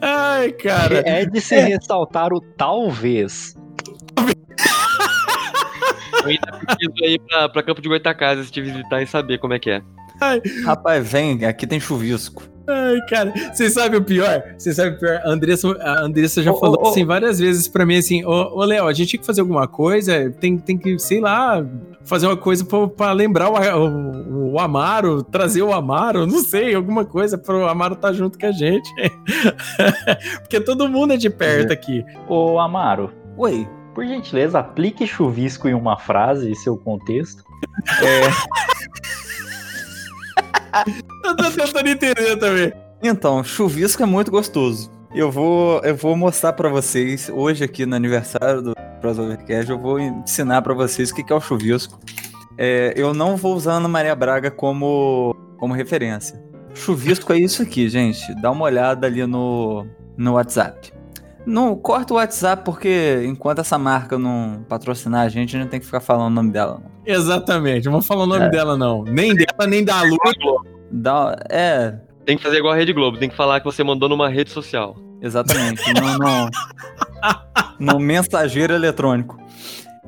Ai, cara. É de se ressaltar o talvez. Eu ainda preciso ir pra, pra Campo de Goitacazes te visitar e saber como é que é. Rapaz, vem, aqui tem chuvisco. Ai, cara, vocês sabem o pior? Vocês sabem o pior? A Andressa, a Andressa já Ô, falou ô. assim várias vezes pra mim assim: Ô, ô Léo, a gente tinha que fazer alguma coisa, tem, tem que, sei lá, fazer uma coisa pra, pra lembrar o, o, o Amaro, trazer o Amaro, não sei, alguma coisa pro Amaro estar junto com a gente. Porque todo mundo é de perto aqui. Ô, Amaro, Oi. Por gentileza, aplique chuvisco em uma frase e seu contexto. Eu tô tentando entender também. Então, chuvisco é muito gostoso. Eu vou, eu vou mostrar pra vocês, hoje aqui no aniversário do Crossovercast, eu vou ensinar pra vocês o que que é o chuvisco. É, eu não vou usar Ana Maria Braga como, como referência. Chuvisco é isso aqui, gente. Dá uma olhada ali no, no WhatsApp. Não corta o WhatsApp porque enquanto essa marca não patrocinar a gente, a gente não tem que ficar falando o nome dela. não. Exatamente, não vou falar o nome É. dela, não. Nem dela, nem da Lu. Dá, é, Tem que fazer igual a Rede Globo, tem que falar que você mandou numa rede social. Exatamente. no, no, no mensageiro eletrônico.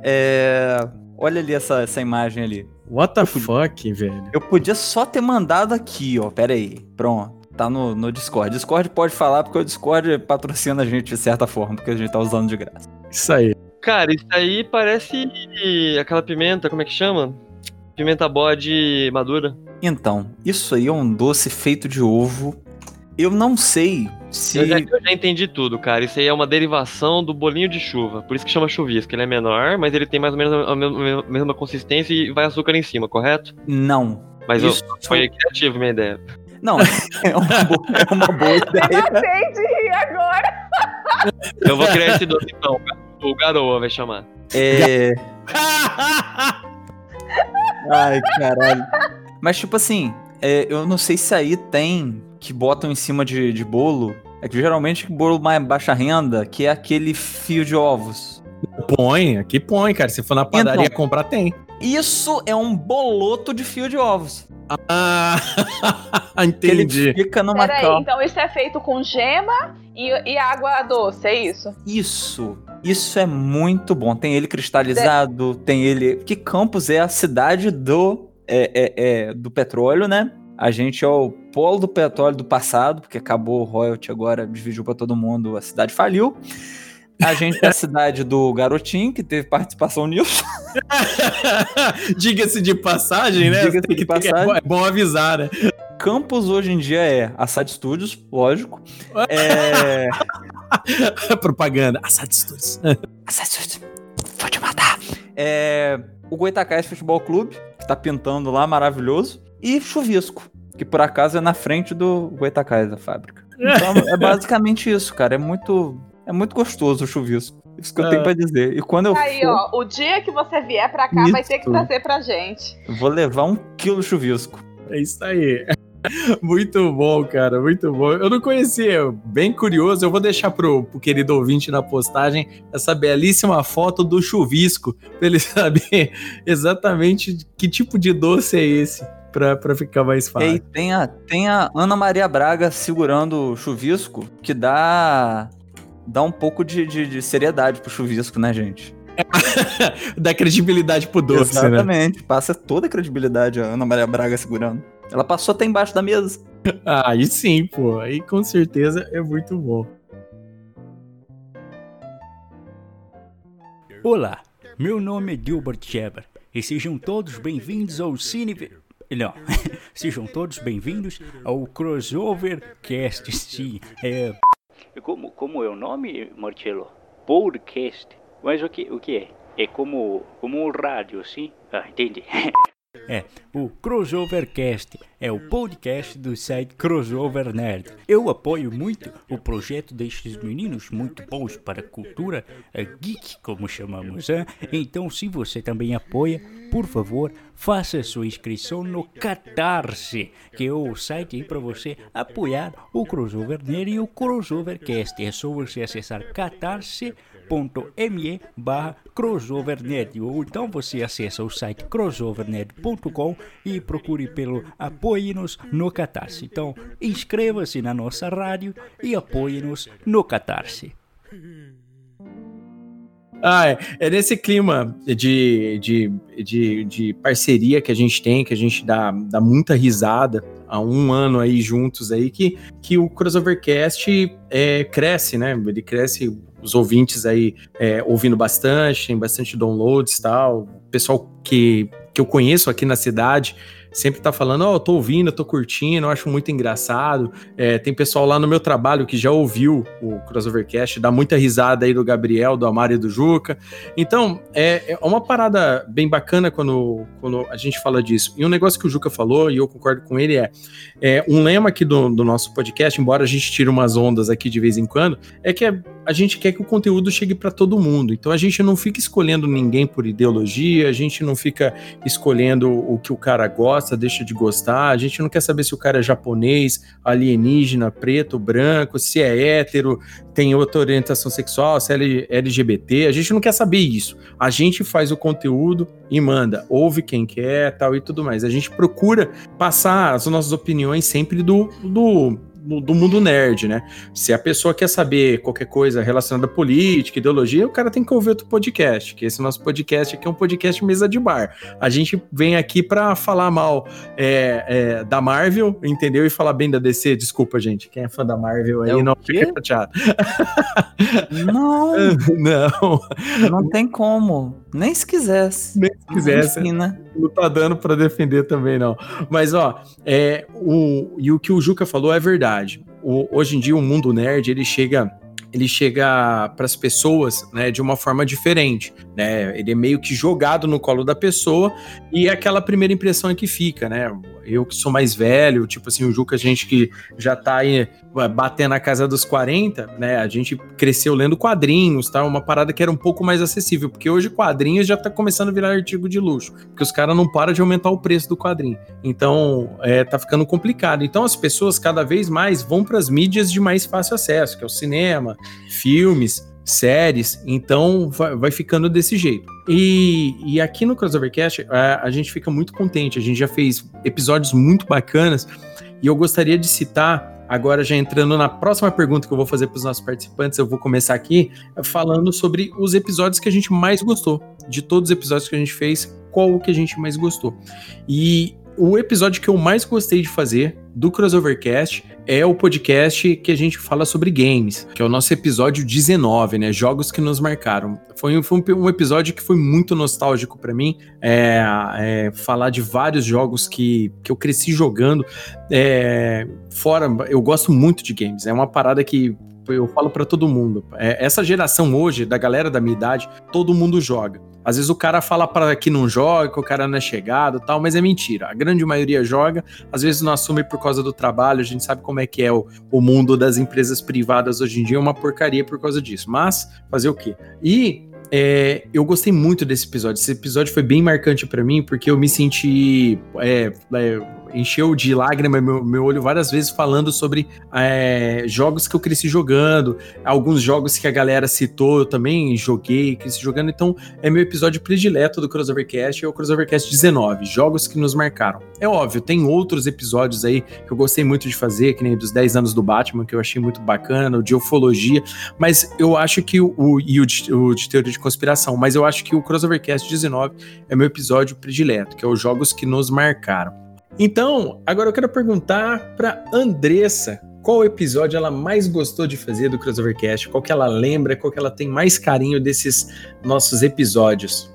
É, olha ali essa, essa imagem ali. What the fuck, velho? Eu podia só ter mandado aqui, ó. Pera aí. Pronto. Tá no, no Discord. Discord pode falar porque o Discord patrocina a gente de certa forma, porque a gente tá usando de graça. Isso aí. Cara, isso aí parece aquela pimenta, como é que chama? Pimenta bode madura. Então, isso aí é um doce feito de ovo. Eu não sei se. Eu já, eu já entendi tudo, cara. Isso aí é uma derivação do bolinho de chuva. Por isso que chama chuvisco. Ele é menor, mas ele tem mais ou menos a mesma, a mesma consistência e vai açúcar em cima, correto? Não. Mas eu- Isso foi criativo minha ideia. Não, é uma boa, é uma boa ideia. Cansei de rir agora. Eu vou criar esse doce então. O garoa vai chamar. É. Ai, caralho. Mas, tipo assim, é, eu não sei se aí tem que botam em cima de, de bolo. É que geralmente bolo mais baixa renda, que é aquele fio de ovos. Põe, aqui põe, cara. Se for na padaria Então. comprar, tem. Isso é um boloto de fio de ovos. Ah, Que ele entendi. fica numa Peraí, cal... então isso é feito com gema e, e água doce, é isso? Isso. Isso é muito bom. Tem ele cristalizado, tem ele. Que Campos é a cidade do, é, é, é, do petróleo, né? A gente é o polo do petróleo do passado, porque acabou o royalty agora, dividiu pra todo mundo, a cidade faliu. A gente é a cidade do garotinho, que teve participação nisso. Diga-se de passagem, né? Diga-se de que ter- passagem. É bom avisar, né? Campos hoje em dia é Assad Studios, lógico. É. Propaganda. Assad Studios. Assad Studios, vou te matar. É. O Goitacás Futebol Clube, que tá pintando lá, maravilhoso. E Chuvisco. que por acaso é na frente do Goitacás, da fábrica. Então é basicamente isso, cara. É muito, é muito gostoso o chuvisco. Isso que eu tenho É. pra dizer. E quando eu Aí, for, ó, o dia que você vier pra cá, vai ter que Isso. trazer pra gente. eu vou levar um quilo de chuvisco. É isso aí. Muito bom, cara, muito bom. Eu não conhecia, bem curioso. Eu vou deixar pro, pro querido ouvinte na postagem essa belíssima foto do chuvisco, pra ele saber exatamente que tipo de doce é esse, pra, pra ficar mais E fácil. aí tem a, tem a Ana Maria Braga segurando o chuvisco, que dá, dá um pouco de, de, de seriedade pro chuvisco, né, gente? Dá credibilidade pro doce, né? Exatamente. Passa toda a credibilidade a Ana Maria Braga segurando. Ela passou até embaixo da mesa. Ah, aí sim, pô. Aí com certeza é muito bom. Olá, meu nome é Gilbert Sheber e sejam todos bem-vindos ao Cine... Não, sejam todos bem-vindos ao Crossover Cast, sim. É, Como, como é o nome, Marcelo? Podcast. Mas o que, o que é? É como, como um rádio, sim? Ah, entendi. é, o Crossovercast é o podcast do site Crossover Nerd. Eu apoio muito o projeto destes meninos muito bons para a cultura geek, como chamamos, hein? Então, se você também apoia, por favor, faça sua inscrição no Catarse, que é o site para você apoiar o Crossover Nerd e o Crossovercast. É só você acessar catarse.me barra crossovernerd ou então você acessa o site crossovernerd.com e procure pelo Apoie-nos no Catarse. Então, inscreva-se na nossa rádio e apoie-nos no Catarse. Ah, é, é nesse clima de, de, de, de parceria que a gente tem, que a gente dá, dá muita risada há um ano aí juntos aí, que, que o Crossovercast é, cresce, né? Ele cresce, os ouvintes aí é, ouvindo bastante, tem bastante downloads e tal. Pessoal que, que eu conheço aqui na cidade sempre tá falando, ó, eu tô ouvindo, tô curtindo, acho muito engraçado. É, tem pessoal lá no meu trabalho que já ouviu o Crossovercast, dá muita risada aí do Gabriel, do Amaro e do Juca. Então, é, é uma parada bem bacana quando, quando a gente fala disso. E um negócio que o Juca falou, e eu concordo com ele, é, é um lema aqui do, do nosso podcast, embora a gente tire umas ondas aqui de vez em quando, é que a, a gente quer que o conteúdo chegue para todo mundo. Então a gente não fica escolhendo ninguém por ideologia, a gente não fica escolhendo o que o cara gosta, deixa de gostar, a gente não quer saber se o cara é japonês, alienígena, preto, branco, se é hétero, tem outra orientação sexual, se é LGBT, a gente não quer saber isso. A gente faz o conteúdo e manda, ouve quem quer, tal e tudo mais. A gente procura passar as nossas opiniões sempre do, do do, do mundo nerd, né? Se a pessoa quer saber qualquer coisa relacionada à política, ideologia, o cara tem que ouvir outro podcast, que esse nosso podcast aqui é um podcast mesa de bar. A gente vem aqui para falar mal é, é, da Marvel, entendeu? E falar bem da DC. Desculpa, gente. Quem é fã da Marvel aí É não fica chateado. Não, não, não tem como. Nem se quisesse. nem se quisesse. Não tá dando para defender também, não. Mas, ó, é, o, e o que o Juca falou é verdade. O- hoje em dia, o mundo nerd, ele chega. Ele chega para as pessoas, né, de uma forma diferente, né? Ele é meio que jogado no colo da pessoa e é aquela primeira impressão é que fica, né? Eu que sou mais velho, tipo assim, o Juca, a gente que já tá aí ué, batendo na casa dos 40, né? A gente cresceu lendo quadrinhos, tá? Uma parada que era um pouco mais acessível, porque hoje quadrinhos já tá começando a virar artigo de luxo, porque os caras não param de aumentar o preço do quadrinho. Então, é, tá ficando complicado. Então, as pessoas cada vez mais vão para as mídias de mais fácil acesso, que é o cinema, filmes, séries. Então, vai, ficando desse jeito. E, e aqui no Crossovercast, a, a gente fica muito contente. A gente já fez episódios muito bacanas e eu gostaria de citar. Agora, já entrando na próxima pergunta que eu vou fazer para os nossos participantes, eu vou começar aqui falando sobre os episódios que a gente mais gostou. De todos os episódios que a gente fez, qual o que a gente mais gostou? E o episódio que eu mais gostei de fazer do Crossovercast é o podcast que a gente fala sobre games, que é o nosso episódio 19, né? Jogos que nos marcaram. Foi, foi um, um episódio que foi muito nostálgico para mim. É, é, falar de vários jogos que, que eu cresci jogando. É, fora, eu gosto muito de games. É uma parada que eu falo para todo mundo. É, essa geração hoje, da galera da minha idade, todo mundo joga. Às vezes o cara fala para que não joga, que o cara não é chegado tal, mas é mentira. A grande maioria joga, às vezes não assume por causa do trabalho, a gente sabe como é que é o, o mundo das empresas privadas hoje em dia, é uma porcaria por causa disso. Mas, fazer o quê? E é, eu gostei muito desse episódio. Esse episódio foi bem marcante para mim, porque eu me senti. É, é, encheu de lágrima meu, meu olho várias vezes falando sobre é, jogos que eu cresci jogando, alguns jogos que a galera citou, eu também joguei, cresci jogando, então é meu episódio predileto do Crossovercast, é o Crossovercast 19, jogos que nos marcaram. É óbvio, tem outros episódios aí que eu gostei muito de fazer, que nem dos 10 anos do Batman, que eu achei muito bacana, o de ufologia, mas eu acho que o, e o de, o de teoria de conspiração, mas eu acho que o Crossovercast 19 é meu episódio predileto, que é os jogos que nos marcaram. Então, agora eu quero perguntar para Andressa qual episódio ela mais gostou de fazer do Crossovercast, qual que ela lembra, qual que ela tem mais carinho desses nossos episódios.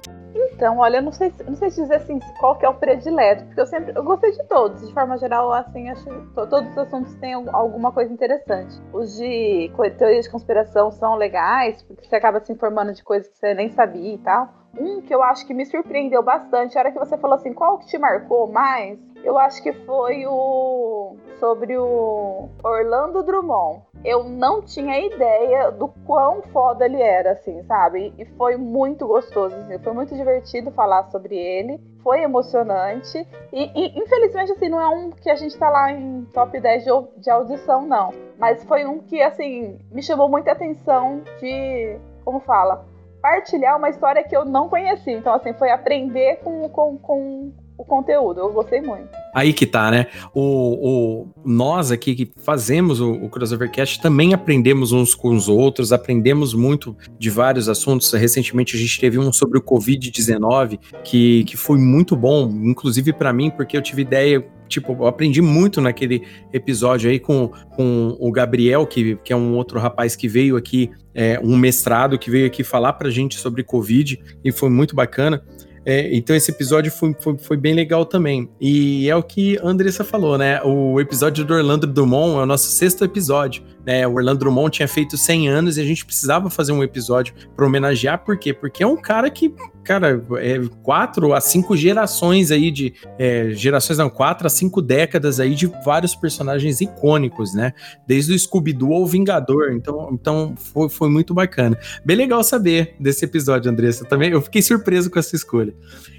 Então, olha, eu não sei, não sei dizer assim qual que é o predileto, porque eu sempre eu gostei de todos. De forma geral, assim, acho todos os assuntos têm alguma coisa interessante. Os de teorias de conspiração são legais, porque você acaba se informando de coisas que você nem sabia e tal. Um que eu acho que me surpreendeu bastante, a hora que você falou assim, qual que te marcou mais? Eu acho que foi o sobre o Orlando Drummond. Eu não tinha ideia do quão foda ele era, assim, sabe? E foi muito gostoso, assim, foi muito divertido falar sobre ele, foi emocionante. E, e, infelizmente, assim, não é um que a gente tá lá em top 10 de, de audição, não. Mas foi um que, assim, me chamou muita atenção de. Como fala? Partilhar uma história que eu não conhecia. Então, assim, foi aprender com, com, com o conteúdo. Eu gostei muito. Aí que tá, né? O, o nós aqui que fazemos o, o Crossovercast também aprendemos uns com os outros, aprendemos muito de vários assuntos. Recentemente a gente teve um sobre o Covid-19 que, que foi muito bom, inclusive para mim, porque eu tive ideia tipo, eu aprendi muito naquele episódio aí com, com o Gabriel, que, que é um outro rapaz que veio aqui, é, um mestrado, que veio aqui falar pra gente sobre Covid, e foi muito bacana. É, então esse episódio foi, foi, foi, bem legal também. E é o que a Andressa falou, né? O episódio do Orlando Drummond é o nosso sexto episódio. Né? O Orlando Drummond tinha feito 100 anos e a gente precisava fazer um episódio para homenagear. Por quê? Porque é um cara que, cara, é quatro a cinco gerações aí de. É, gerações não, quatro a cinco décadas aí de vários personagens icônicos, né? Desde o Scooby-Doo ao Vingador. Então, então foi, foi muito bacana. Bem legal saber desse episódio, Andressa. Também eu fiquei surpreso com essa escolha.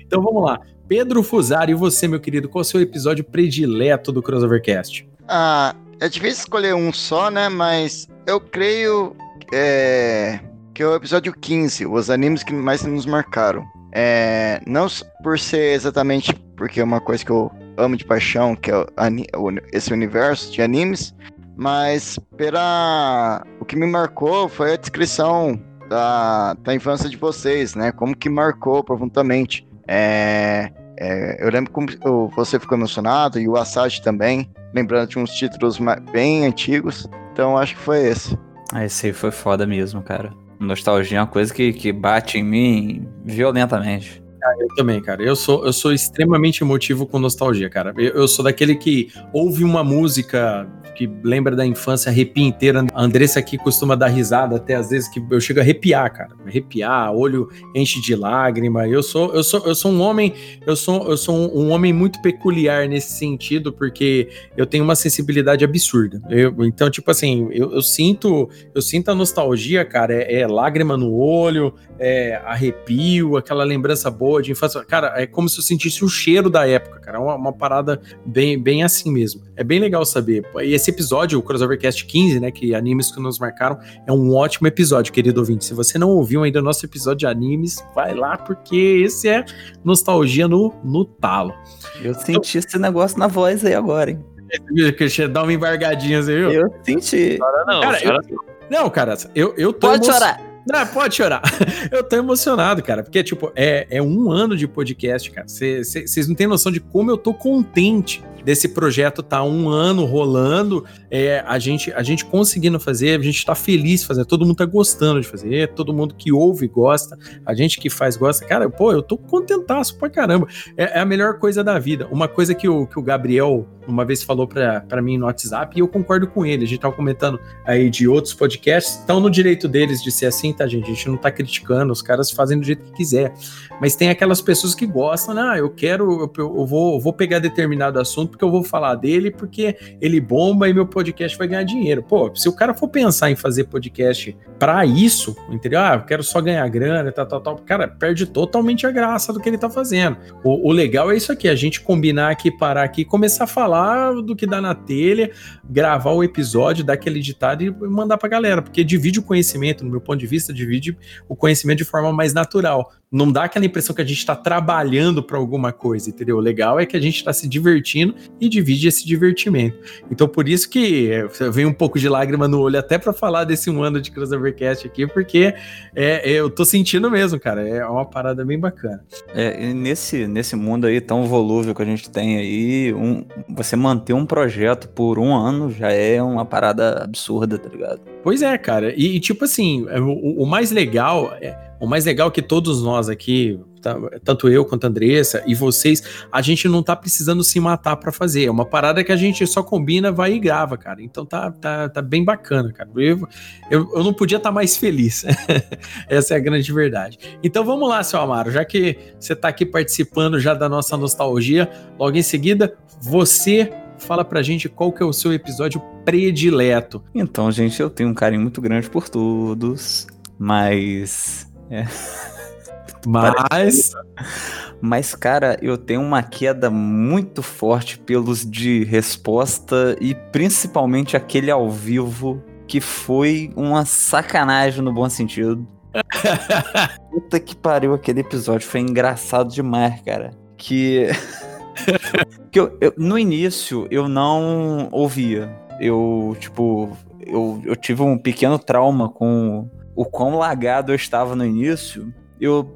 Então vamos lá. Pedro Fusari, e você, meu querido, qual é o seu episódio predileto do Crossovercast? Ah, é difícil escolher um só, né? Mas eu creio é, que é o episódio 15, os animes que mais nos marcaram. É, não por ser exatamente porque é uma coisa que eu amo de paixão, que é esse universo de animes, mas pela o que me marcou foi a descrição da, da infância de vocês, né? Como que marcou profundamente. É, é, eu lembro como você ficou emocionado e o Asad também lembrando de uns títulos bem antigos. Então acho que foi esse. Ah, esse aí foi foda mesmo, cara. Nostalgia é uma coisa que, que bate em mim violentamente. Ah, eu também, cara. Eu sou, eu sou extremamente emotivo com nostalgia, cara. Eu, eu sou daquele que ouve uma música que lembra da infância, arrepia inteira. A Andressa aqui costuma dar risada até às vezes que eu chego a arrepiar, cara. Arrepiar, olho enche de lágrima. Eu sou, eu sou, eu sou um homem, eu sou, eu sou um, um homem muito peculiar nesse sentido, porque eu tenho uma sensibilidade absurda. Eu, então, tipo assim, eu, eu, sinto, eu sinto a nostalgia, cara. É, é lágrima no olho, é arrepio, aquela lembrança boa de infância. Cara, é como se eu sentisse o cheiro da época, cara. É uma, uma parada bem, bem assim mesmo. É bem legal saber. E esse episódio, o Crossovercast 15, né, que animes que nos marcaram, é um ótimo episódio, querido ouvinte. Se você não ouviu ainda o nosso episódio de animes, vai lá, porque esse é nostalgia no, no talo. Eu senti esse negócio na voz aí agora, hein? Dá uma embargadinha, você viu? Eu senti. Não, cara, eu, não, cara, eu, eu tô. Pode chorar. Não, pode chorar. Eu tô emocionado, cara, porque, tipo, é, é um ano de podcast, cara. Vocês não têm noção de como eu tô contente desse projeto tá um ano rolando. É, a, gente, a gente conseguindo fazer, a gente tá feliz fazendo, todo mundo tá gostando de fazer, todo mundo que ouve gosta, a gente que faz gosta. Cara, pô, eu tô contentaço pra caramba. É, é a melhor coisa da vida. Uma coisa que o, que o Gabriel uma vez falou para mim no WhatsApp e eu concordo com ele. A gente tava comentando aí de outros podcasts, estão no direito deles de ser assim, tá, gente? A gente não tá criticando, os caras fazem do jeito que quiser. Mas tem aquelas pessoas que gostam, né? Ah, eu quero, eu, eu vou, eu vou pegar determinado assunto porque eu vou falar dele, porque ele bomba e meu podcast vai ganhar dinheiro. Pô, se o cara for pensar em fazer podcast para isso, entendeu? Ah, eu quero só ganhar grana, tal, tal, tal. Cara, perde totalmente a graça do que ele tá fazendo. O, o legal é isso aqui, a gente combinar aqui, parar aqui começar a falar do que dá na telha, gravar o episódio, dar aquele editado e mandar pra galera, porque divide o conhecimento, no meu ponto de vista, divide o conhecimento de forma mais natural não dá aquela impressão que a gente está trabalhando para alguma coisa, entendeu? O legal é que a gente está se divertindo e divide esse divertimento. Então, por isso que vem um pouco de lágrima no olho até para falar desse um ano de Crossovercast aqui, porque é, eu tô sentindo mesmo, cara. É uma parada bem bacana. É, nesse, nesse mundo aí tão volúvel que a gente tem aí, um, você manter um projeto por um ano já é uma parada absurda, tá ligado? Pois é, cara. E, e tipo assim, o, o mais legal é o mais legal é que todos nós aqui, tá, tanto eu quanto a Andressa e vocês, a gente não tá precisando se matar para fazer. É uma parada que a gente só combina, vai e grava, cara. Então tá, tá, tá bem bacana, cara. Eu, eu, eu não podia estar tá mais feliz. Essa é a grande verdade. Então vamos lá, seu Amaro, já que você tá aqui participando já da nossa nostalgia, logo em seguida, você fala pra gente qual que é o seu episódio predileto. Então, gente, eu tenho um carinho muito grande por todos, mas é. Mas. Mas, cara, eu tenho uma queda muito forte pelos de resposta e principalmente aquele ao vivo que foi uma sacanagem no bom sentido. Puta que pariu, aquele episódio foi engraçado demais, cara. Que. que eu, eu, no início eu não ouvia. Eu, tipo, eu, eu tive um pequeno trauma com o quão lagado eu estava no início, eu,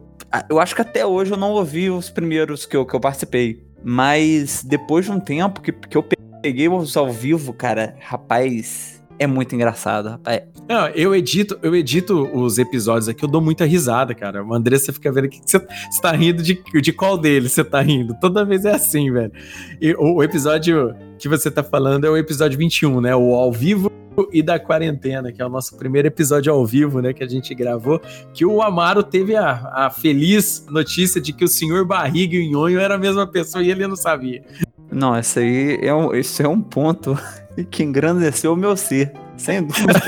eu acho que até hoje eu não ouvi os primeiros que eu, que eu participei. Mas depois de um tempo que, que eu peguei os ao vivo, cara, rapaz, é muito engraçado, rapaz. Não, eu edito, eu edito os episódios aqui, eu dou muita risada, cara. O André, você fica vendo que você, você tá rindo de, de qual deles você tá rindo. Toda vez é assim, velho. E o, o episódio que você tá falando é o episódio 21, né? O ao vivo e da quarentena, que é o nosso primeiro episódio ao vivo, né, que a gente gravou, que o Amaro teve a, a feliz notícia de que o senhor Barriga e o Nhonho era a mesma pessoa e ele não sabia. Não, esse aí é um, esse é um ponto que engrandeceu o meu ser, sem dúvida.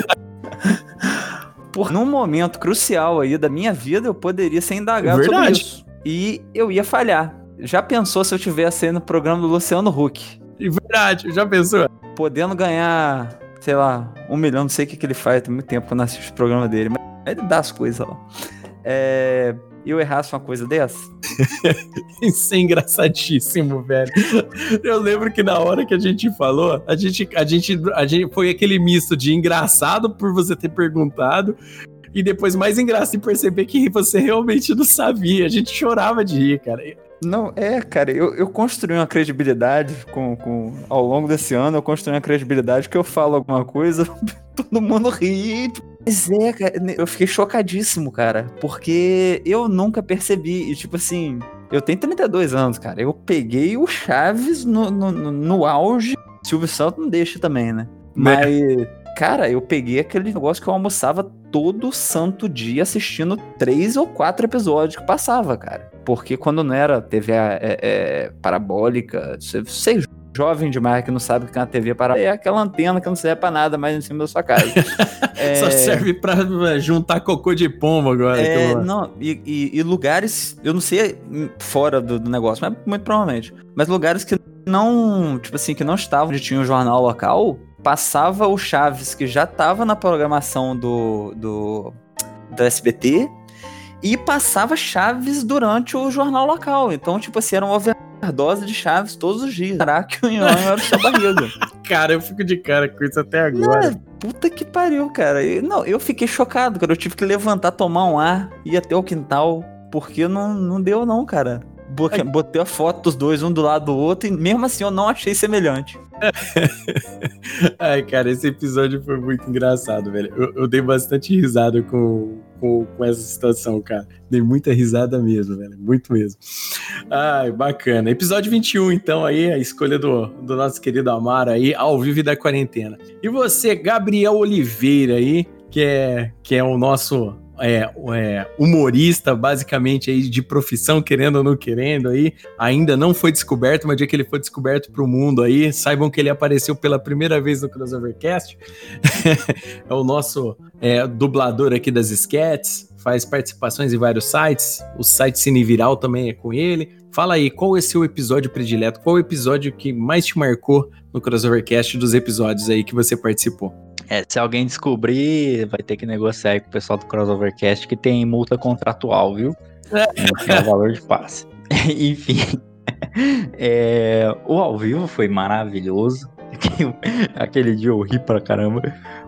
Por num momento crucial aí da minha vida, eu poderia ser indagado Verdade. sobre isso. E eu ia falhar. Já pensou se eu tivesse aí no programa do Luciano Huck? Verdade, já pensou? Podendo ganhar sei lá, um milhão, não sei o que, que ele faz, tem muito tempo que eu não assisto o programa dele, mas ele dá as coisas lá. É, eu errasse uma coisa dessa? Isso é engraçadíssimo, velho. Eu lembro que na hora que a gente falou, a gente, a gente, a gente foi aquele misto de engraçado por você ter perguntado e depois mais engraçado perceber que você realmente não sabia. A gente chorava de rir, cara. Não, é, cara, eu, eu construí uma credibilidade com, com. Ao longo desse ano, eu construí uma credibilidade que eu falo alguma coisa, todo mundo ri. Mas é, cara, eu fiquei chocadíssimo, cara. Porque eu nunca percebi. E, tipo assim, eu tenho 32 anos, cara. Eu peguei o Chaves no, no, no auge. Silvio Santos não deixa também, né? né? Mas. Cara, eu peguei aquele negócio que eu almoçava todo santo dia assistindo três ou quatro episódios que passava, cara. Porque quando não era TV é, é, parabólica, você, você jovem demais que não sabe o que é uma TV parabólica, é aquela antena que não serve pra nada mais em cima da sua casa. é... Só serve pra é, juntar cocô de pombo agora. É, não, e, e, e, lugares, eu não sei fora do, do negócio, mas muito provavelmente, mas lugares que não, tipo assim, que não estavam onde tinha um jornal local, passava o Chaves, que já estava na programação do, do, do SBT, e passava Chaves durante o jornal local. Então, tipo assim, era uma overdose de Chaves todos os dias. Caraca, o Nhonho era o seu barriga. cara, eu fico de cara com isso até agora. Não, puta que pariu, cara. Eu, não, eu fiquei chocado, cara. Eu tive que levantar, tomar um ar, ir até o quintal, porque não, não deu não, cara. bo- botei a foto dos dois um do lado do outro e mesmo assim eu não achei semelhante. Ai, cara, esse episódio foi muito engraçado, velho. Eu, eu dei bastante risada com, com, com essa situação, cara. Dei muita risada mesmo, velho. Muito mesmo. Ai, bacana. Episódio 21, então, aí, a escolha do, do nosso querido Amaro aí, ao vivo da quarentena. E você, Gabriel Oliveira aí, que é, que é o nosso é, é, humorista, basicamente, aí, de profissão, querendo ou não querendo aí. Ainda não foi descoberto, mas o dia que ele foi descoberto pro mundo aí, saibam que ele apareceu pela primeira vez no Crossovercast. é o nosso é, dublador aqui das sketches, faz participações em vários sites. O site Cine Viral também é com ele. Fala aí, qual é o seu episódio predileto? Qual o episódio que mais te marcou no Crossovercast dos episódios aí que você participou? É, se alguém descobrir, vai ter que negociar aí com o pessoal do Crossovercast que tem multa contratual, viu? É o valor de passe. Enfim. É, o ao vivo foi maravilhoso. Aquele dia eu ri pra caramba.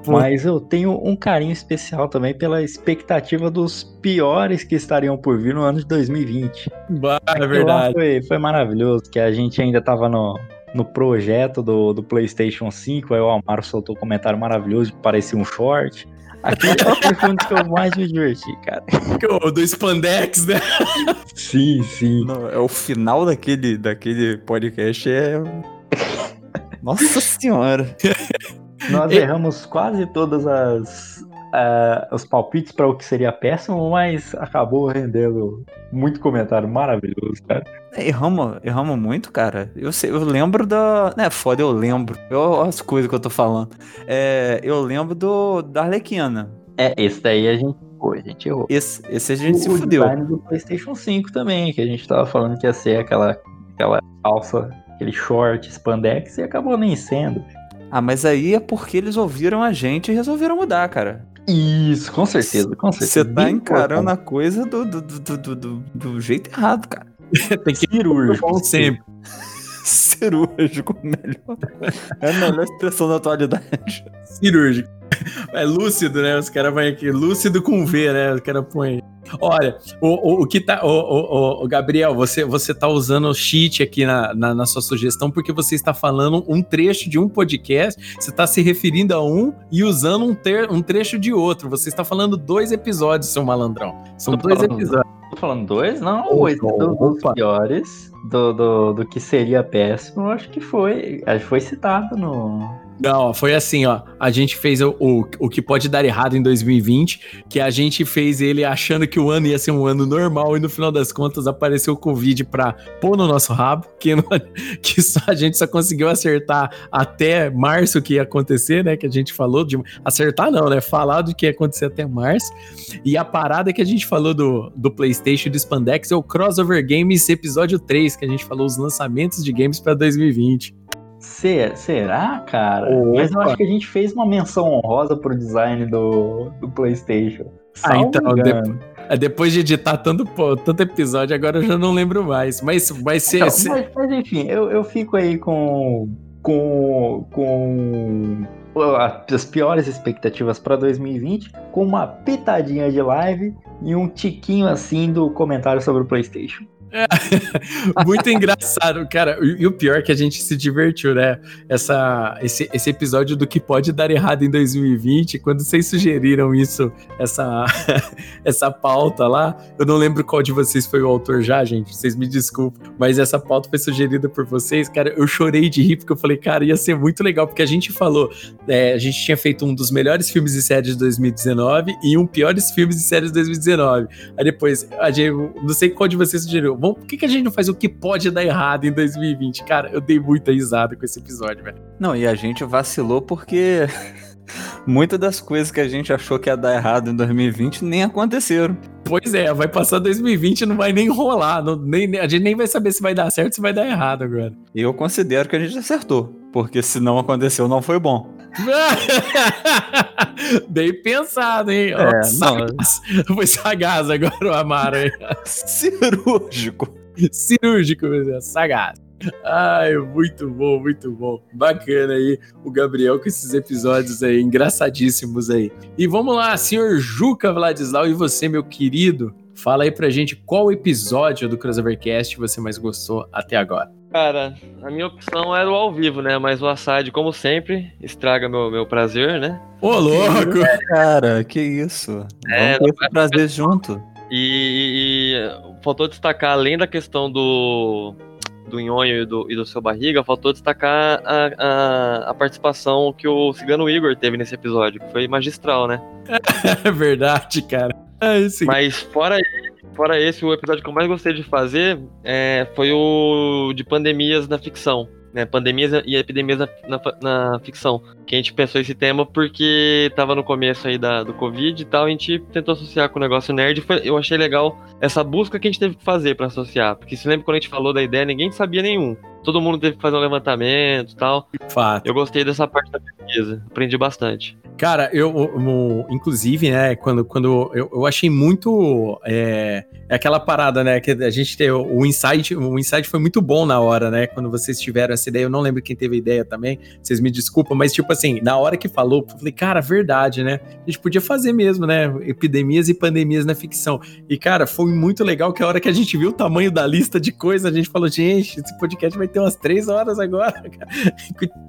Mas eu tenho um carinho especial também pela expectativa dos piores que estariam por vir no ano de 2020. Bah, é verdade. Foi, foi maravilhoso, que a gente ainda tava no, no projeto do, do PlayStation 5, aí o Amaro soltou um comentário maravilhoso que parecia um short. Aquele foi um dos que eu mais me diverti, cara. O do Spandex, né? Sim, sim. Não, é o final daquele, daquele podcast é. Nossa senhora. Nós erramos quase todas as ah, os palpites para o que seria péssimo, mas acabou rendendo muito comentário maravilhoso, cara. Erramos, erramos muito, cara. Eu, sei, eu lembro da. Né, foda, eu lembro. Eu, as coisas que eu tô falando. É, eu lembro do da Arlequina. É, esse daí a gente foi, a gente errou. Esse, esse a gente se o fudeu. design do PlayStation 5 também, que a gente tava falando que ia ser aquela, aquela calça, aquele short spandex e acabou nem sendo. Ah, mas aí é porque eles ouviram a gente e resolveram mudar, cara. Isso, com certeza, com certeza. Você tá Bem encarando importante. a coisa do, do, do, do, do, do jeito errado, cara. Tem que cirúrgico. Sempre. Cirúrgico, melhor. É a melhor expressão da atualidade. Cirúrgico. É lúcido, né? Os caras vão aqui. Lúcido com V, né? Os caras põem. Olha, o, o, o que tá. O, o, o- Gabriel, você, você tá usando o cheat aqui na, na, na sua sugestão porque você está falando um trecho de um podcast, você está se referindo a um e usando um, ter, um trecho de outro. Você está falando dois episódios, seu malandrão. São Tô dois falando- episódios. Tô falando dois? Não, esse do- dos piores, do, do, do que seria péssimo, acho que foi. Acho que foi citado no. Não, foi assim, ó. A gente fez o, o, o que pode dar errado em 2020, que a gente fez ele achando que o ano ia ser um ano normal e no final das contas apareceu o Covid pra pôr no nosso rabo, que, não- que só, a gente só conseguiu acertar até março que ia acontecer, né? Que a gente falou de. Acertar não, né? Falar do que ia acontecer até março. E a parada que a gente falou do, do PlayStation do Spandex é o Crossover Games episódio 3, que a gente falou os lançamentos de games pra 2020. Se- será, cara? Mas eu acho que a gente fez uma menção honrosa pro design do, do PlayStation. Ah, então, engano. É, Depois de editar tanto, pô, tanto episódio, agora eu já não lembro mais. Mas vai ser. Então, se- mas, mas enfim, eu, eu fico aí com. com. com as piores expectativas para 2020, com uma pitadinha de live e um tiquinho assim do comentário sobre o PlayStation. Muito engraçado, cara. E, e o pior é que a gente se divertiu, né? Essa, esse, esse episódio do que pode dar errado em 2020, quando vocês sugeriram isso, essa, essa pauta lá, eu não lembro qual de vocês foi o autor já, gente. Vocês me desculpem, mas essa pauta foi sugerida por vocês, cara. Eu chorei de rir porque eu falei, cara, ia ser muito legal, porque a gente falou, é, a gente tinha feito um dos melhores filmes e séries de 2019 e um piores filmes e séries de 2019. Aí depois, a gente, não sei qual de vocês sugeriu. Vamos, por que, que a gente não faz o que pode dar errado em 2020? Cara, eu dei muita risada com esse episódio, velho. Não, e a gente vacilou porque muitas das coisas que a gente achou que ia dar errado em 2020 nem aconteceram. Pois é, vai passar 2020 e não vai nem rolar. não- nem, a gente nem vai saber se vai dar certo ou se vai dar errado agora. Eu considero que a gente acertou, porque se não aconteceu, não foi bom. Bem pensado, hein? É, não. sagaz. Foi sagaz agora o Amaro. Cirúrgico. Cirúrgico, Deus, sagaz. Ai, muito bom, muito bom. Bacana aí o Gabriel com esses episódios aí, engraçadíssimos aí. E vamos lá, senhor Juca Vladislau, e você, meu querido, Fala aí pra gente qual episódio do Crossovercast você mais gostou até agora. Cara, a minha opção era o ao vivo, né? Mas o Assad, como sempre, estraga meu, meu prazer, né? Ô, louco! Cara, que isso. É, Vamos ter esse prazer junto. E, e faltou destacar, além da questão do, do nhonho e do, e do seu barriga, faltou destacar a, a, a participação que o Cigano Igor teve nesse episódio, que foi magistral, né? É verdade, cara. É isso. Mas fora fora esse, o episódio que eu mais gostei de fazer é, foi o de pandemias na ficção. Né, pandemias e epidemias na, na, na, ficção. Que a gente pensou esse tema porque tava no começo aí da, do Covid e tal, a gente tentou associar com o negócio nerd. Foi, eu achei legal essa busca que a gente teve que fazer para associar. Porque se lembra quando a gente falou da ideia, ninguém sabia nenhum. Todo mundo teve que fazer um levantamento e tal. Fato. Eu gostei dessa parte da pesquisa, aprendi bastante. Cara, eu, eu, inclusive, né, quando, quando eu, eu achei muito. É, é, aquela parada, né, que a gente tem. O insight, o insight foi muito bom na hora, né, quando vocês tiveram essa ideia. Eu não lembro quem teve a ideia também, vocês me desculpam, mas, tipo assim, na hora que falou, eu falei, cara, verdade, né? A gente podia fazer mesmo, né, epidemias e pandemias na ficção. E, cara, foi muito legal que a hora que a gente viu o tamanho da lista de coisas, a gente falou, gente, esse podcast vai ter umas três horas agora, cara.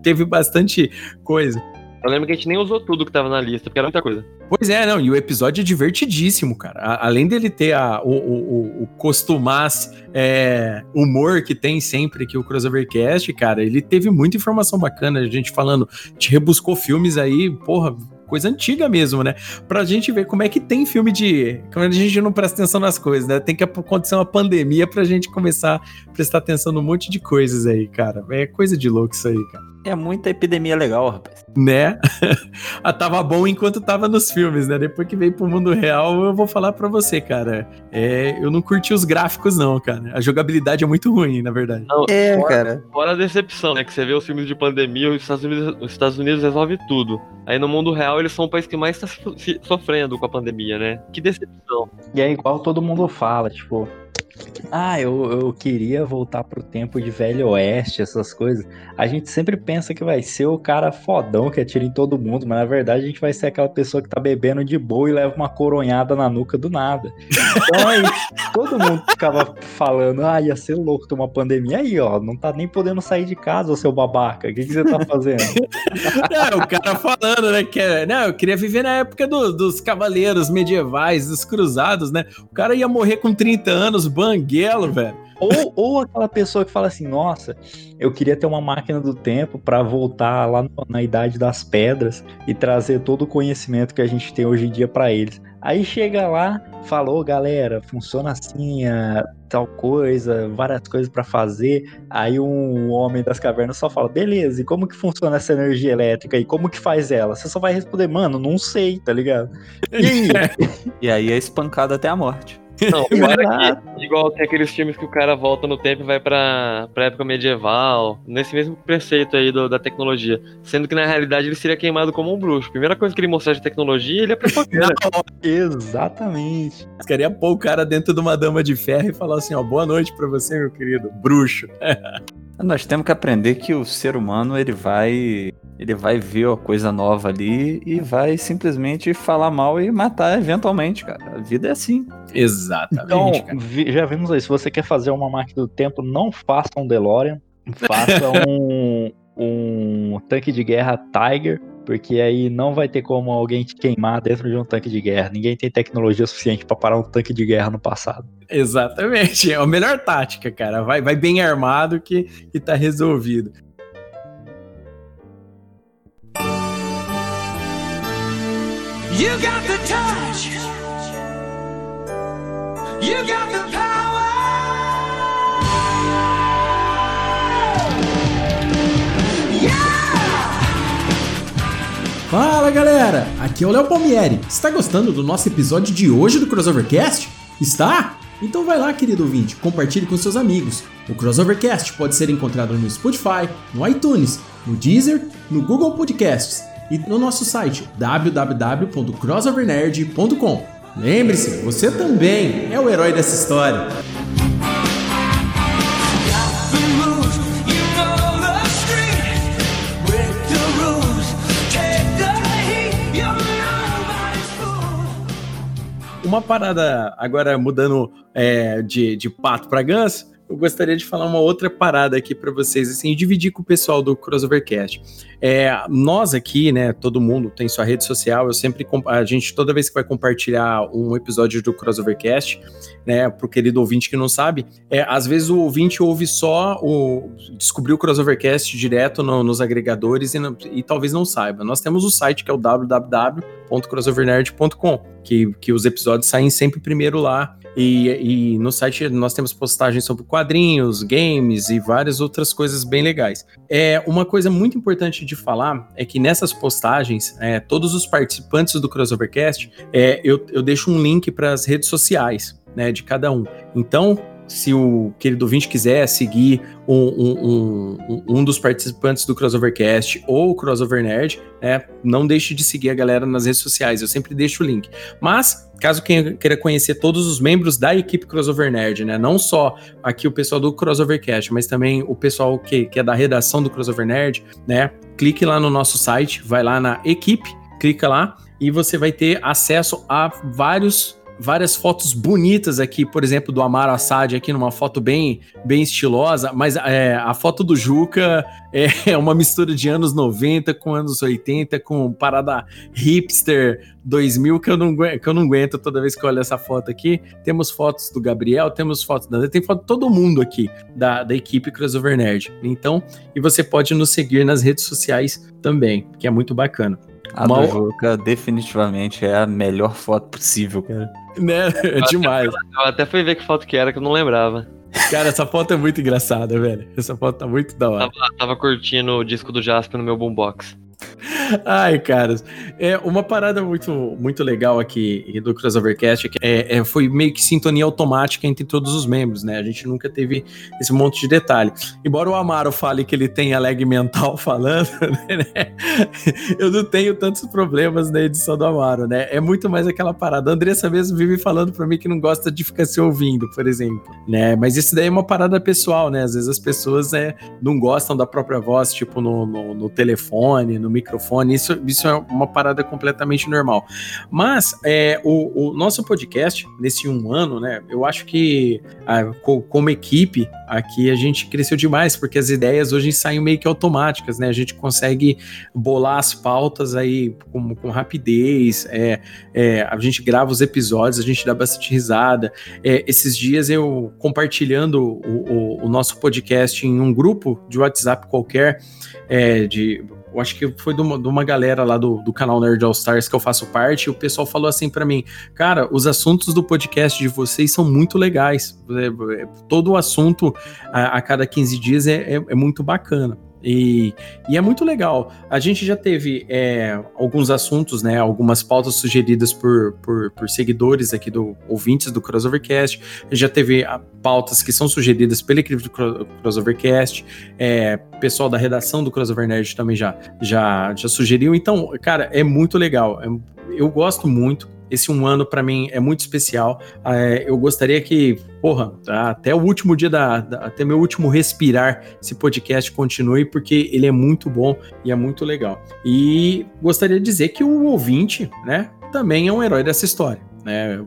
Teve bastante coisa. Eu lembro que a gente nem usou tudo que tava na lista, porque era muita coisa. Pois é, não, e o episódio é divertidíssimo, cara. A, além dele ter a, o, o, o costumaz é, humor que tem sempre que o Crossovercast, cara, ele teve muita informação bacana, a gente falando, te rebuscou filmes aí, porra, coisa antiga mesmo, né? Pra gente ver como é que tem filme de. Como a gente não presta atenção nas coisas, né? Tem que acontecer uma pandemia pra gente começar a prestar atenção num monte de coisas aí, cara. É coisa de louco isso aí, cara. É muita epidemia legal, rapaz. Né? ah, tava bom enquanto tava nos filmes, né? Depois que veio pro mundo real, eu vou falar para você, cara. É, eu não curti os gráficos, não, cara. A jogabilidade é muito ruim, na verdade. Não, é, fora, cara. Fora a decepção, né? Que você vê os filmes de pandemia, os Estados Unidos, os Estados Unidos resolve tudo. Aí no mundo real, eles são o país que mais tá sofrendo com a pandemia, né? Que decepção. E é igual todo mundo fala, tipo, ah, eu, eu queria voltar pro tempo de Velho Oeste, essas coisas. A gente sempre pensa que vai ser o cara fodão que atira em todo mundo, mas na verdade a gente vai ser aquela pessoa que tá bebendo de boa e leva uma coronhada na nuca do nada. Então aí, todo mundo ficava falando, ah, ia ser louco ter uma pandemia. Aí, ó, não tá nem podendo sair de casa, seu babaca. O que, que você tá fazendo? é, o cara falando, né, que é, não, eu queria viver na época do, dos cavaleiros medievais, dos cruzados, né? O cara ia morrer com 30 anos, banguelo, velho. Ou, ou aquela pessoa que fala assim, nossa, eu queria ter uma máquina do tempo para voltar lá na Idade das Pedras e trazer todo o conhecimento que a gente tem hoje em dia para eles. Aí chega lá, falou, galera, funciona assim, a, tal coisa, várias coisas para fazer. Aí um homem das cavernas só fala, beleza, e como que funciona essa energia elétrica e como que faz ela? Você só vai responder, mano, não sei, tá ligado? E aí? e aí é espancado até a morte. Não, que, igual tem aqueles filmes que o cara volta no tempo e vai pra, pra época medieval, nesse mesmo preceito aí do, da tecnologia. Sendo que na realidade ele seria queimado como um bruxo. Primeira coisa que ele mostrar de tecnologia, ele é prepoteiro. Exatamente. Queria pôr o cara dentro de uma dama de ferro e falar assim: ó, boa noite pra você, meu querido, bruxo. Nós temos que aprender que o ser humano ele vai ele vai ver a coisa nova ali e vai simplesmente falar mal e matar eventualmente, cara. A vida é assim. Exatamente. Então, vi, já vimos aí, se você quer fazer uma máquina do tempo, não faça um DeLorean, faça um, um tanque de guerra Tiger, porque aí não vai ter como alguém te queimar dentro de um tanque de guerra. Ninguém tem tecnologia suficiente para parar um tanque de guerra no passado. Exatamente, é a melhor tática, cara. Vai, vai bem armado que, que tá resolvido. You got the touch. You got the power. Fala galera, aqui é o Léo Palmieri. Está gostando do nosso episódio de hoje do Crossovercast? Está? Então vai lá, querido ouvinte, compartilhe com seus amigos. O Crossovercast pode ser encontrado no Spotify, no iTunes, no Deezer, no Google Podcasts e no nosso site www.crossovernerd.com. Lembre-se, você também é o herói dessa história. Uma parada, agora mudando é, de, de pato para ganso, eu gostaria de falar uma outra parada aqui para vocês, assim, dividir com o pessoal do Crossovercast. É, nós aqui, né, todo mundo tem sua rede social, eu sempre, a gente, toda vez que vai compartilhar um episódio do Crossovercast, né, pro querido ouvinte que não sabe, é, às vezes o ouvinte ouve só o, descobrir o Crossovercast direto no, nos agregadores e, e talvez não saiba. Nós temos o site que é o www.crossovernerd.com, que, que os episódios saem sempre primeiro lá, e, e, no site nós temos postagens sobre quadrinhos, games e várias outras coisas bem legais. É uma coisa muito importante de falar é que nessas postagens, é, todos os participantes do Crossovercast, é, eu, eu deixo um link para as redes sociais. Né, de cada um. Então, se o querido ouvinte quiser seguir um, um, um, um, dos participantes do Crossovercast ou o Crossover Nerd, né, não deixe de seguir a galera nas redes sociais, eu sempre deixo o link. Mas, caso queira conhecer todos os membros da equipe Crossover Nerd, né, não só aqui o pessoal do Crossovercast, mas também o pessoal que, que é da redação do Crossover Nerd, né, clique lá no nosso site, vai lá na equipe, clica lá e você vai ter acesso a vários várias fotos bonitas aqui, por exemplo, do Amaro Assad aqui numa foto bem, bem estilosa, mas é, a foto do Juca é uma mistura de anos 90 com anos 80, com parada hipster 2000 que eu não, que eu não aguento toda vez que eu olho essa foto aqui. Temos fotos do Gabriel, temos fotos da tem foto de todo mundo aqui da, da equipe Crossover Nerd. Então, e você pode nos seguir nas redes sociais também, que é muito bacana. A Mal... do Juca definitivamente é a melhor foto possível, cara. Né? É demais. Eu até fui ver que foto que era que eu não lembrava. Cara, essa foto é muito engraçada, velho. Essa foto tá muito da hora. Tava, tava curtindo o disco do Jasper no meu boombox. Ai, caras. É uma parada muito, muito legal aqui do Crossovercast é, é, foi meio que sintonia automática entre todos os membros, né? A gente nunca teve esse monte de detalhe. Embora o Amaro fale que ele tem lag mental falando, né? Eu não tenho tantos problemas na edição do Amaro, né? É muito mais aquela parada. A Andressa mesmo vive falando pra mim que não gosta de ficar se ouvindo, por exemplo, né? Mas isso daí é uma parada pessoal, né? Às vezes as pessoas né, não gostam da própria voz, tipo no, no, no telefone, no microfone. Isso, isso é uma parada completamente normal. Mas é, o, o, nosso podcast, nesse um ano, né? Eu acho que a, como equipe aqui a gente cresceu demais, porque as ideias hoje saem meio que automáticas, né? A gente consegue bolar as pautas aí com, com rapidez, é, é, a gente grava os episódios, a gente dá bastante risada. É, esses dias eu compartilhando o, o, o, nosso podcast em um grupo de WhatsApp qualquer, é, de eu acho que foi de uma, de uma galera lá do, do canal Nerd All Stars que eu faço parte, e o pessoal falou assim para mim, cara, os assuntos do podcast de vocês são muito legais. É, é, todo o assunto a, a cada 15 dias é, é, é muito bacana. E, e, é muito legal. A gente já teve é, alguns assuntos, né? Algumas pautas sugeridas por, por, por, seguidores aqui do ouvintes do Crossovercast. Já teve ah, pautas que são sugeridas pela equipe do Crossovercast. É, pessoal da redação do Crossover Nerd também já, já, já sugeriu. Então, cara, é muito legal. É, eu gosto muito esse um ano para mim é muito especial. É, eu gostaria que, porra, até o último dia da, da, até meu último respirar, esse podcast continue porque ele é muito bom e é muito legal. E gostaria de dizer que o ouvinte, né, também é um herói dessa história. Né?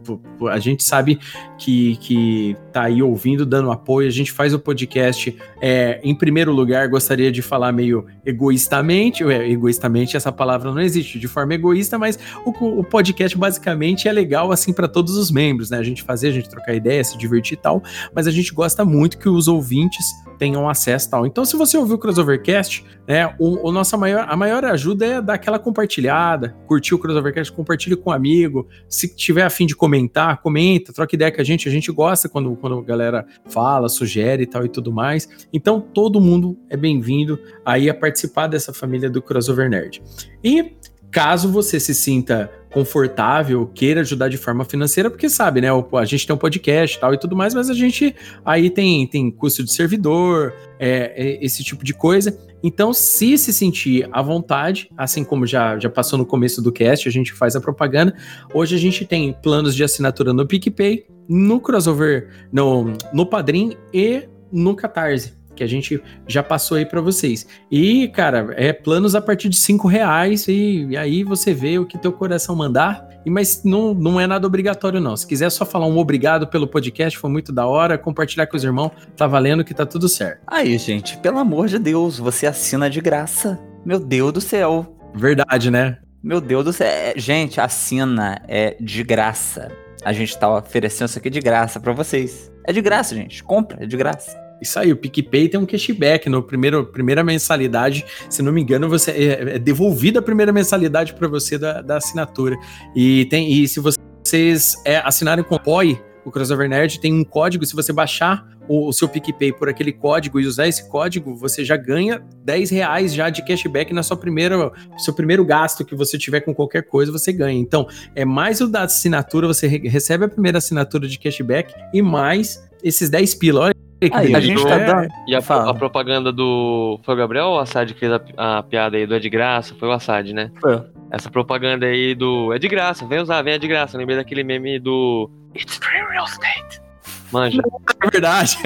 A gente sabe que, que tá aí ouvindo, dando apoio. A gente faz o podcast. É, em primeiro lugar, gostaria de falar meio egoístamente. É, egoístamente, essa palavra não existe de forma egoísta, mas o, o podcast basicamente é legal assim para todos os membros, né? A gente fazer, a gente trocar ideia, se divertir e tal. Mas a gente gosta muito que os ouvintes tenham acesso tal. Então, se você ouviu o Crossovercast, né, o, o, nossa maior, a maior ajuda é dar aquela compartilhada, curtir o Crossovercast, compartilhe com um amigo. Se tiver a fim de comentar, comenta, troca ideia com a gente. A gente gosta quando, quando a galera fala, sugere e tal e tudo mais. Então, todo mundo é bem-vindo aí a participar dessa família do Crossover Nerd. E caso você se sinta confortável, queira ajudar de forma financeira, porque sabe, né? A gente tem um podcast e tal e tudo mais, mas a gente aí tem, tem custo de servidor, é, é, esse tipo de coisa. Então, se se sentir à vontade, assim como já, já passou no começo do cast, a gente faz a propaganda. Hoje a gente tem planos de assinatura no PicPay, no crossover, no, no Padrim e no Catarse. Que a gente já passou aí para vocês. E, cara, é planos a partir de cinco reais e, e, aí você vê o que teu coração mandar. E, mas não, não é nada obrigatório, não. Se quiser só falar um obrigado pelo podcast, foi muito da hora, compartilhar com os irmãos, tá valendo que tá tudo certo. Aí, gente, pelo amor de Deus, você assina de graça. Meu Deus do céu. Verdade, né? Meu Deus do céu. É, gente, assina é de graça. A gente tá oferecendo isso aqui de graça para vocês. É de graça, gente. Compra, é de graça. Isso aí, o PicPay tem um cashback no primeiro primeira mensalidade. Se não me engano, você é, é devolvida a primeira mensalidade para você da, da assinatura. E tem e se vocês é, assinarem com o POI, o Crossover Nerd tem um código. Se você baixar o, o, seu PicPay por aquele código e usar esse código, você já ganha 10 reais já de cashback na sua primeira, seu primeiro gasto que você tiver com qualquer coisa, você ganha. Então, é mais o da assinatura, você re recebe a primeira assinatura de cashback e mais esses 10 pila. Olha Aí, a gente tá dando. E a, a, propaganda do. Foi o Gabriel ou o Assad que fez a, a, piada aí do É de Graça? Foi o Assad, né? Foi. Essa propaganda aí do. É de graça, vem usar, vem é de graça. lembrei daquele meme do. It's free real estate. Manja. É verdade.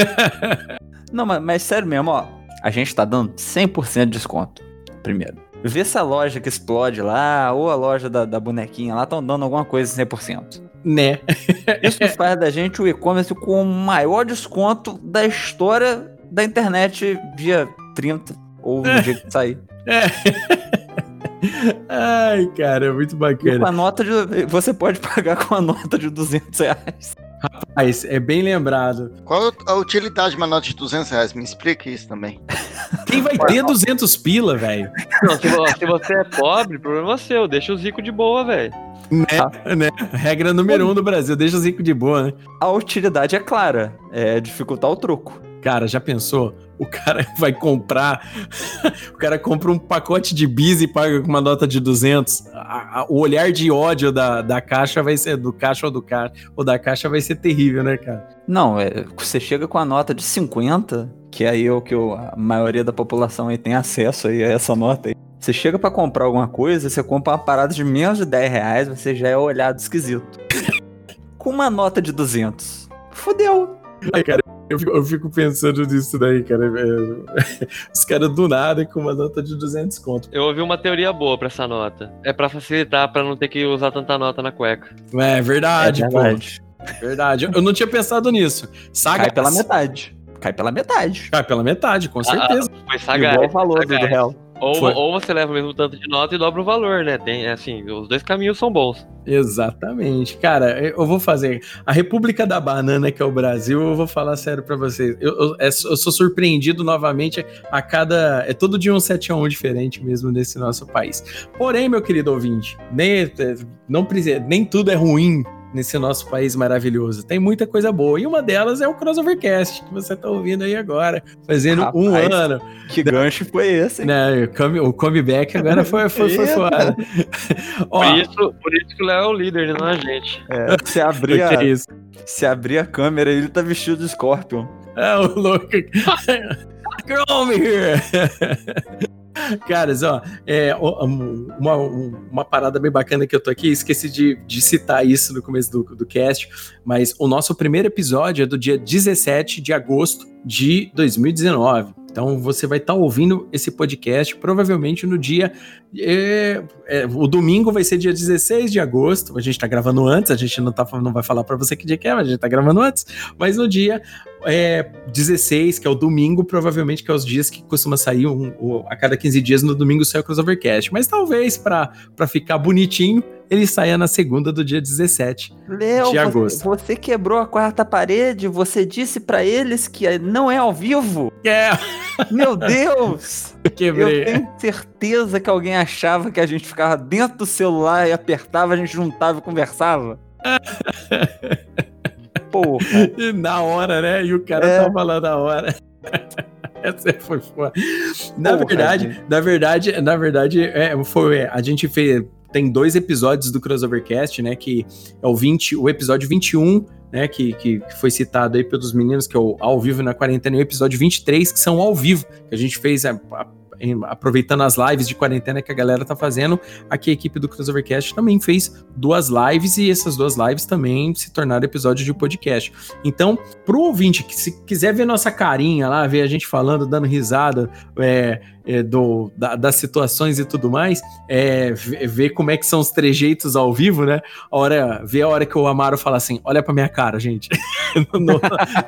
Não, mas, mas sério mesmo, ó. A gente tá dando 100% de desconto. Primeiro. Vê se a loja que explode lá, ou a loja da, da bonequinha lá, estão dando alguma coisa 100%. Né? Isso faz da gente o e-commerce com o maior desconto da história da internet dia 30 ou no dia que sair. É. Ai, cara, é muito bacana. E com a nota de. Você pode pagar com a nota de 200 reais. Rapaz, é bem lembrado. Qual a utilidade de uma nota de 200 reais? Me explica isso também. Quem vai ter 200 pila, velho? Se, se, você é pobre, problema seu. Deixa os ricos de boa, velho. Né, ah. né? Regra número um do Brasil, deixa os ricos de boa, né? A utilidade é clara, é dificultar o troco. Cara, já pensou? O cara vai comprar, o cara compra um pacote de bis e paga com uma nota de 200. A, a, o olhar de ódio da, da caixa vai ser, do caixa ou do cara, ou da caixa vai ser terrível, né, cara? Não, é, você chega com a nota de 50, que é aí o que a maioria da população aí tem acesso aí a essa nota aí. Você chega para comprar alguma coisa, você compra uma parada de menos de 10 reais, você já é olhado esquisito. com uma nota de 200. Fudeu. Ai, cara, eu fico, eu fico, pensando nisso daí, cara. É, os caras do nada com uma nota de 200 conto. Eu ouvi uma teoria boa pra essa nota. É pra facilitar, pra não ter que usar tanta nota na cueca. É verdade, é verdade. pô. Verdade. Eu não tinha pensado nisso. Saga Cai pela metade. Cai pela metade. Cai pela metade, com certeza. Ah, foi sagaz. Igual o valor sagaz. do real. Ou, ou você leva o mesmo tanto de nota e dobra o valor, né? Tem, assim, os dois caminhos são bons. Exatamente. Cara, eu vou fazer. A República da Banana, que é o Brasil, eu vou falar sério para vocês. Eu, eu, é, eu, sou surpreendido novamente a cada. É todo dia um 7 a 1 diferente mesmo nesse nosso país. Porém, meu querido ouvinte, nem, não precisa, nem tudo é ruim nesse nosso país maravilhoso. Tem muita coisa boa. E uma delas é o Crossovercast, que você está ouvindo aí agora, fazendo Rapaz, um ano. Que gancho foi esse? Né, o, come, o comeback agora foi, foi, foi fora. Ó, por, isso, por isso que o Léo é o líder, não a gente. É, se abrir a, é se abrir a câmera, ele tá vestido de Scorpion. É, o louco. Girl over here! Caras, ó, é, uma, uma parada bem bacana que eu tô aqui, esqueci de, de citar isso no começo do, do cast, mas o nosso primeiro episódio é do dia 17 de agosto de 2019. Então você vai estar tá ouvindo esse podcast provavelmente no dia. É, é, o domingo vai ser dia 16 de agosto. A gente está gravando antes, a gente não, tá, não vai falar para você que dia que é, mas a gente está gravando antes. Mas no dia é, 16, que é o domingo, provavelmente que é os dias que costuma sair um, um, a cada 15 dias, no domingo sai o Crossovercast. Mas talvez para ficar bonitinho, ele saia na segunda do dia 17 Leo, de agosto. Você, você quebrou a quarta parede, você disse para eles que não é ao vivo. É. Meu Deus! Quebrei. Eu tenho certeza que alguém achava que a gente ficava dentro do celular e apertava, a gente juntava e conversava. E na hora, né? E o cara é. tava lá na hora. Essa foi foda. Na Porra, verdade, gente. na verdade, na verdade, é, foi, a gente fez, tem dois episódios do Crossovercast, né? Que é o 20, o episódio 21, né? Que, que, que foi citado aí pelos meninos, que é o Ao Vivo na Quarentena, e o episódio 23, que são ao vivo, que a gente fez a, a em- aproveitando as lives de quarentena que a galera tá fazendo, aqui a equipe do Crossovercast também fez duas lives e essas duas lives também se tornaram episódios de podcast. Então, pro ouvinte que se quiser ver nossa carinha lá, ver a gente falando, dando risada é, é, do, da- das situações e tudo mais, é, ver como é que são os trejeitos ao vivo, né? A hora, ver a hora que o Amaro fala assim: olha pra minha cara, gente, no-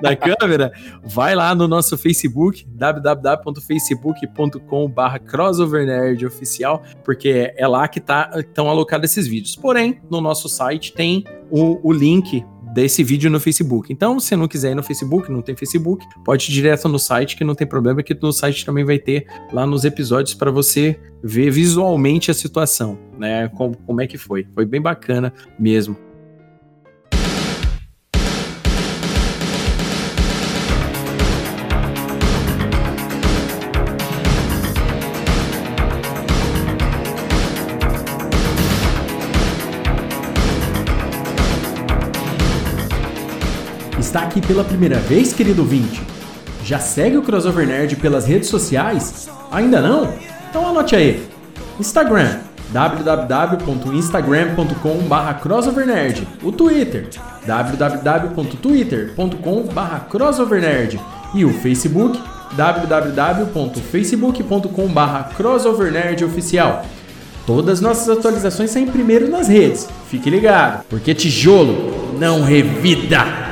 na câmera, vai lá no nosso Facebook, www.facebook.com.br crossovernerd oficial, porque é lá que tá, estão alocados esses vídeos. Porém, no nosso site tem o, o link desse vídeo no Facebook. Então, se não quiser ir no Facebook, não tem Facebook, pode ir direto no site, que não tem problema, que no site também vai ter lá nos episódios para você ver visualmente a situação, né? Como, como é que foi. Foi bem bacana mesmo. Está aqui pela primeira vez, querido ouvinte? Já segue o Crossover Nerd pelas redes sociais? Ainda não? Então anote aí. Instagram www.instagram.com.br crossovernerd O Twitter www.twitter.com.br crossovernerd E o Facebook www.facebook.com.br crossovernerd Todas nossas atualizações saem primeiro nas redes. Fique ligado, porque tijolo não revida!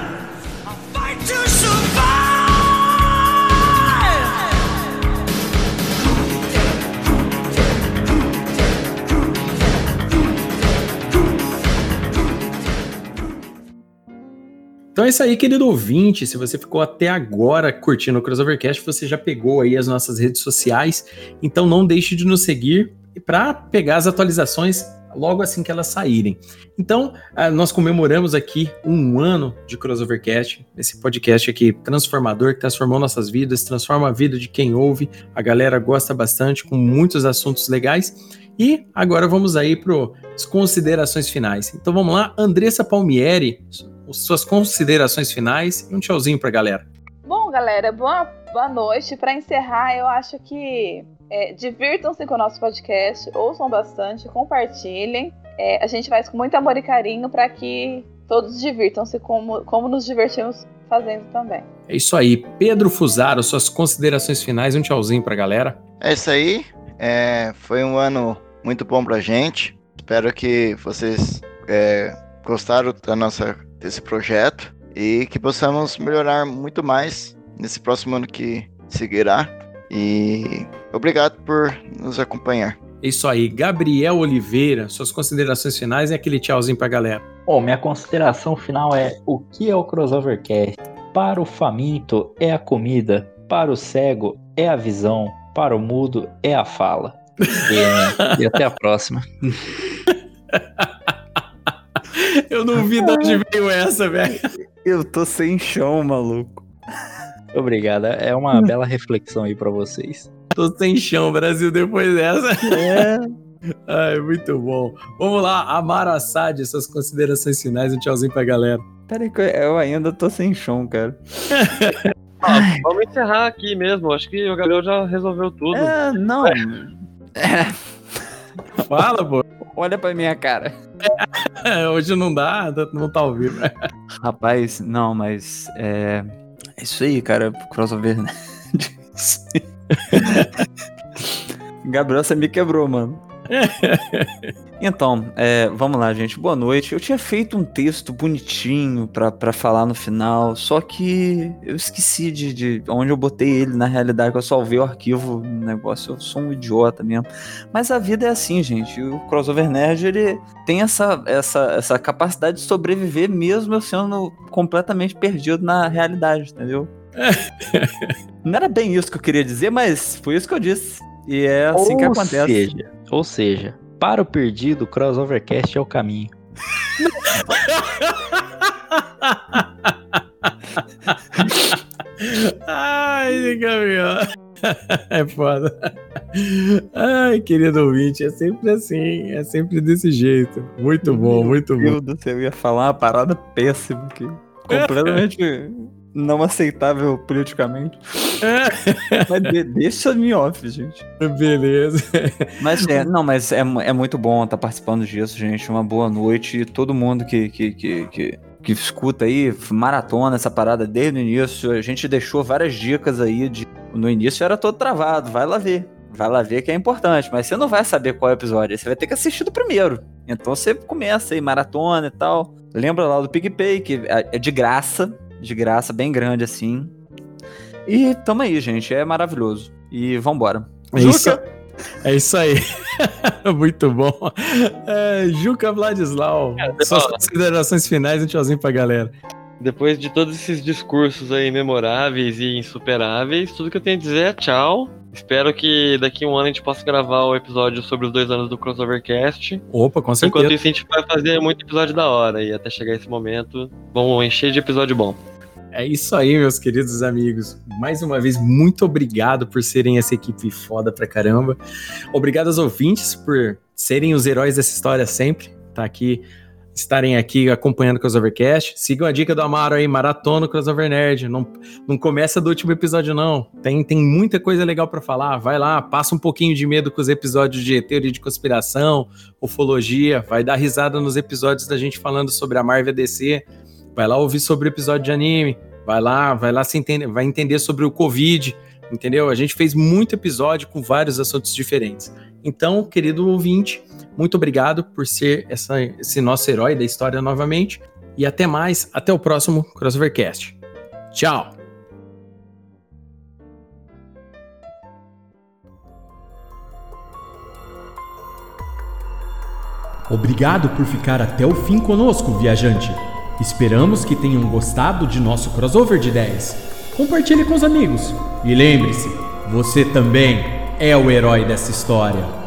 Então é isso aí, querido ouvinte. Se você ficou até agora curtindo o Crossovercast, você já pegou aí as nossas redes sociais. Então não deixe de nos seguir para pegar as atualizações logo assim que elas saírem. Então, ah, nós comemoramos aqui um ano de Crossovercast, esse podcast aqui transformador que transformou nossas vidas, transforma a vida de quem ouve. A galera gosta bastante, com muitos assuntos legais. E agora vamos aí para as considerações finais. Então vamos lá, Andressa Palmieri, suas considerações finais e um tchauzinho pra galera. Bom, galera, boa, boa noite. Para encerrar, eu acho que é, divirtam-se com o nosso podcast, ouçam bastante, compartilhem. É, a gente faz com muito amor e carinho para que todos divirtam-se como, como nos divertimos fazendo também. É isso aí, Pedro Fusaro, suas considerações finais e um tchauzinho pra galera. É isso aí. É, foi um ano muito bom pra gente. Espero que vocês é, gostaram da nossa, desse projeto e que possamos melhorar muito mais nesse próximo ano que seguirá. E obrigado por nos acompanhar. É isso aí, Gabriel Oliveira, suas considerações finais e aquele tchauzinho pra galera. Bom, minha consideração final é o que é o Crossovercast? Para o faminto é a comida, para o cego é a visão, para o mudo é a fala. E, e até a próxima. Eu não vi de onde veio essa, velho. Eu tô sem chão, maluco. Obrigado, é uma bela reflexão aí pra vocês. Tô sem chão, Brasil, depois dessa. É. Ai, muito bom. Vamos lá, Amara Assad, suas considerações finais, um tchauzinho pra galera. Peraí que eu ainda tô sem chão, cara. Ah, vamos encerrar aqui mesmo. Acho que o Gabriel já resolveu tudo. É, não. É, Fala, pô. Olha pra minha cara. Hoje não dá, não tá ao vivo. Rapaz, não, mas é. É isso aí, cara. Crossover, né? Gabriel, você me quebrou, mano. Então, é, vamos lá, gente. Boa noite. Eu tinha feito um texto bonitinho pra, pra falar no final, só que eu esqueci de, de onde eu botei ele. Na realidade, eu salvei o arquivo do negócio. Eu sou um idiota mesmo. Mas a vida é assim, gente. O Crossover Nerd, ele tem essa, essa, essa capacidade de sobreviver mesmo eu sendo completamente perdido na realidade, entendeu? Não era bem isso que eu queria dizer, mas foi isso que eu disse. E é assim que ou acontece. Seja, ou seja, para o perdido, o Crossovercast é o caminho. Ai, Gabriel. É foda. Ai, querido ouvinte, é sempre assim, é sempre desse jeito. Muito bom, muito Meu bom. Deus do céu, eu ia falar uma parada péssima aqui. Completamente não aceitável politicamente. mas de, deixa me off, gente. Beleza. Mas é, não, mas é, é muito bom estar participando disso, gente. Uma boa noite. Todo mundo que, que, que, que, que escuta aí, maratona essa parada desde o início. A gente deixou várias dicas aí. De, no início era todo travado, vai lá ver. Vai lá ver que é importante, mas você não vai saber qual é episódio, você vai ter que assistir do primeiro. Então você começa aí, maratona e tal. Lembra lá do PicPay, que é, é de graça, de graça, bem grande assim. E tamo aí, gente, é maravilhoso. E vambora. É isso, é isso aí. Muito bom. É, Juca Vladislau, é, suas considerações finais e um tchauzinho pra galera. Depois de todos esses discursos aí memoráveis e insuperáveis, tudo que eu tenho a dizer é tchau. Espero que daqui a um ano a gente possa gravar o episódio sobre os dois anos do Crossovercast. Opa, com certeza. Enquanto isso, a gente vai fazer muito episódio da hora e até chegar esse momento, vamos encher de episódio bom. É isso aí, meus queridos amigos. Mais uma vez, muito obrigado por serem essa equipe foda pra caramba. Obrigado aos ouvintes por serem os heróis dessa história sempre. Tá aqui estarem aqui acompanhando o Crossovercast. Sigam a dica do Amaro aí, maratona Crossover Nerd. Não, não começa do último episódio, não. Tem, tem muita coisa legal para falar. Vai lá, passa um pouquinho de medo com os episódios de teoria de conspiração, ufologia. Vai dar risada nos episódios da gente falando sobre a Marvel DC. Vai lá ouvir sobre episódio de anime. Vai lá, vai lá se entender, vai entender sobre o Covid. Entendeu? A gente fez muito episódio com vários assuntos diferentes. Então, querido ouvinte, muito obrigado por ser essa, esse nosso herói da história novamente. E até mais, até o próximo Crossovercast. Tchau! Obrigado por ficar até o fim conosco, viajante. Esperamos que tenham gostado de nosso crossover de 10. Compartilhe com os amigos. E lembre-se, você também é o herói dessa história.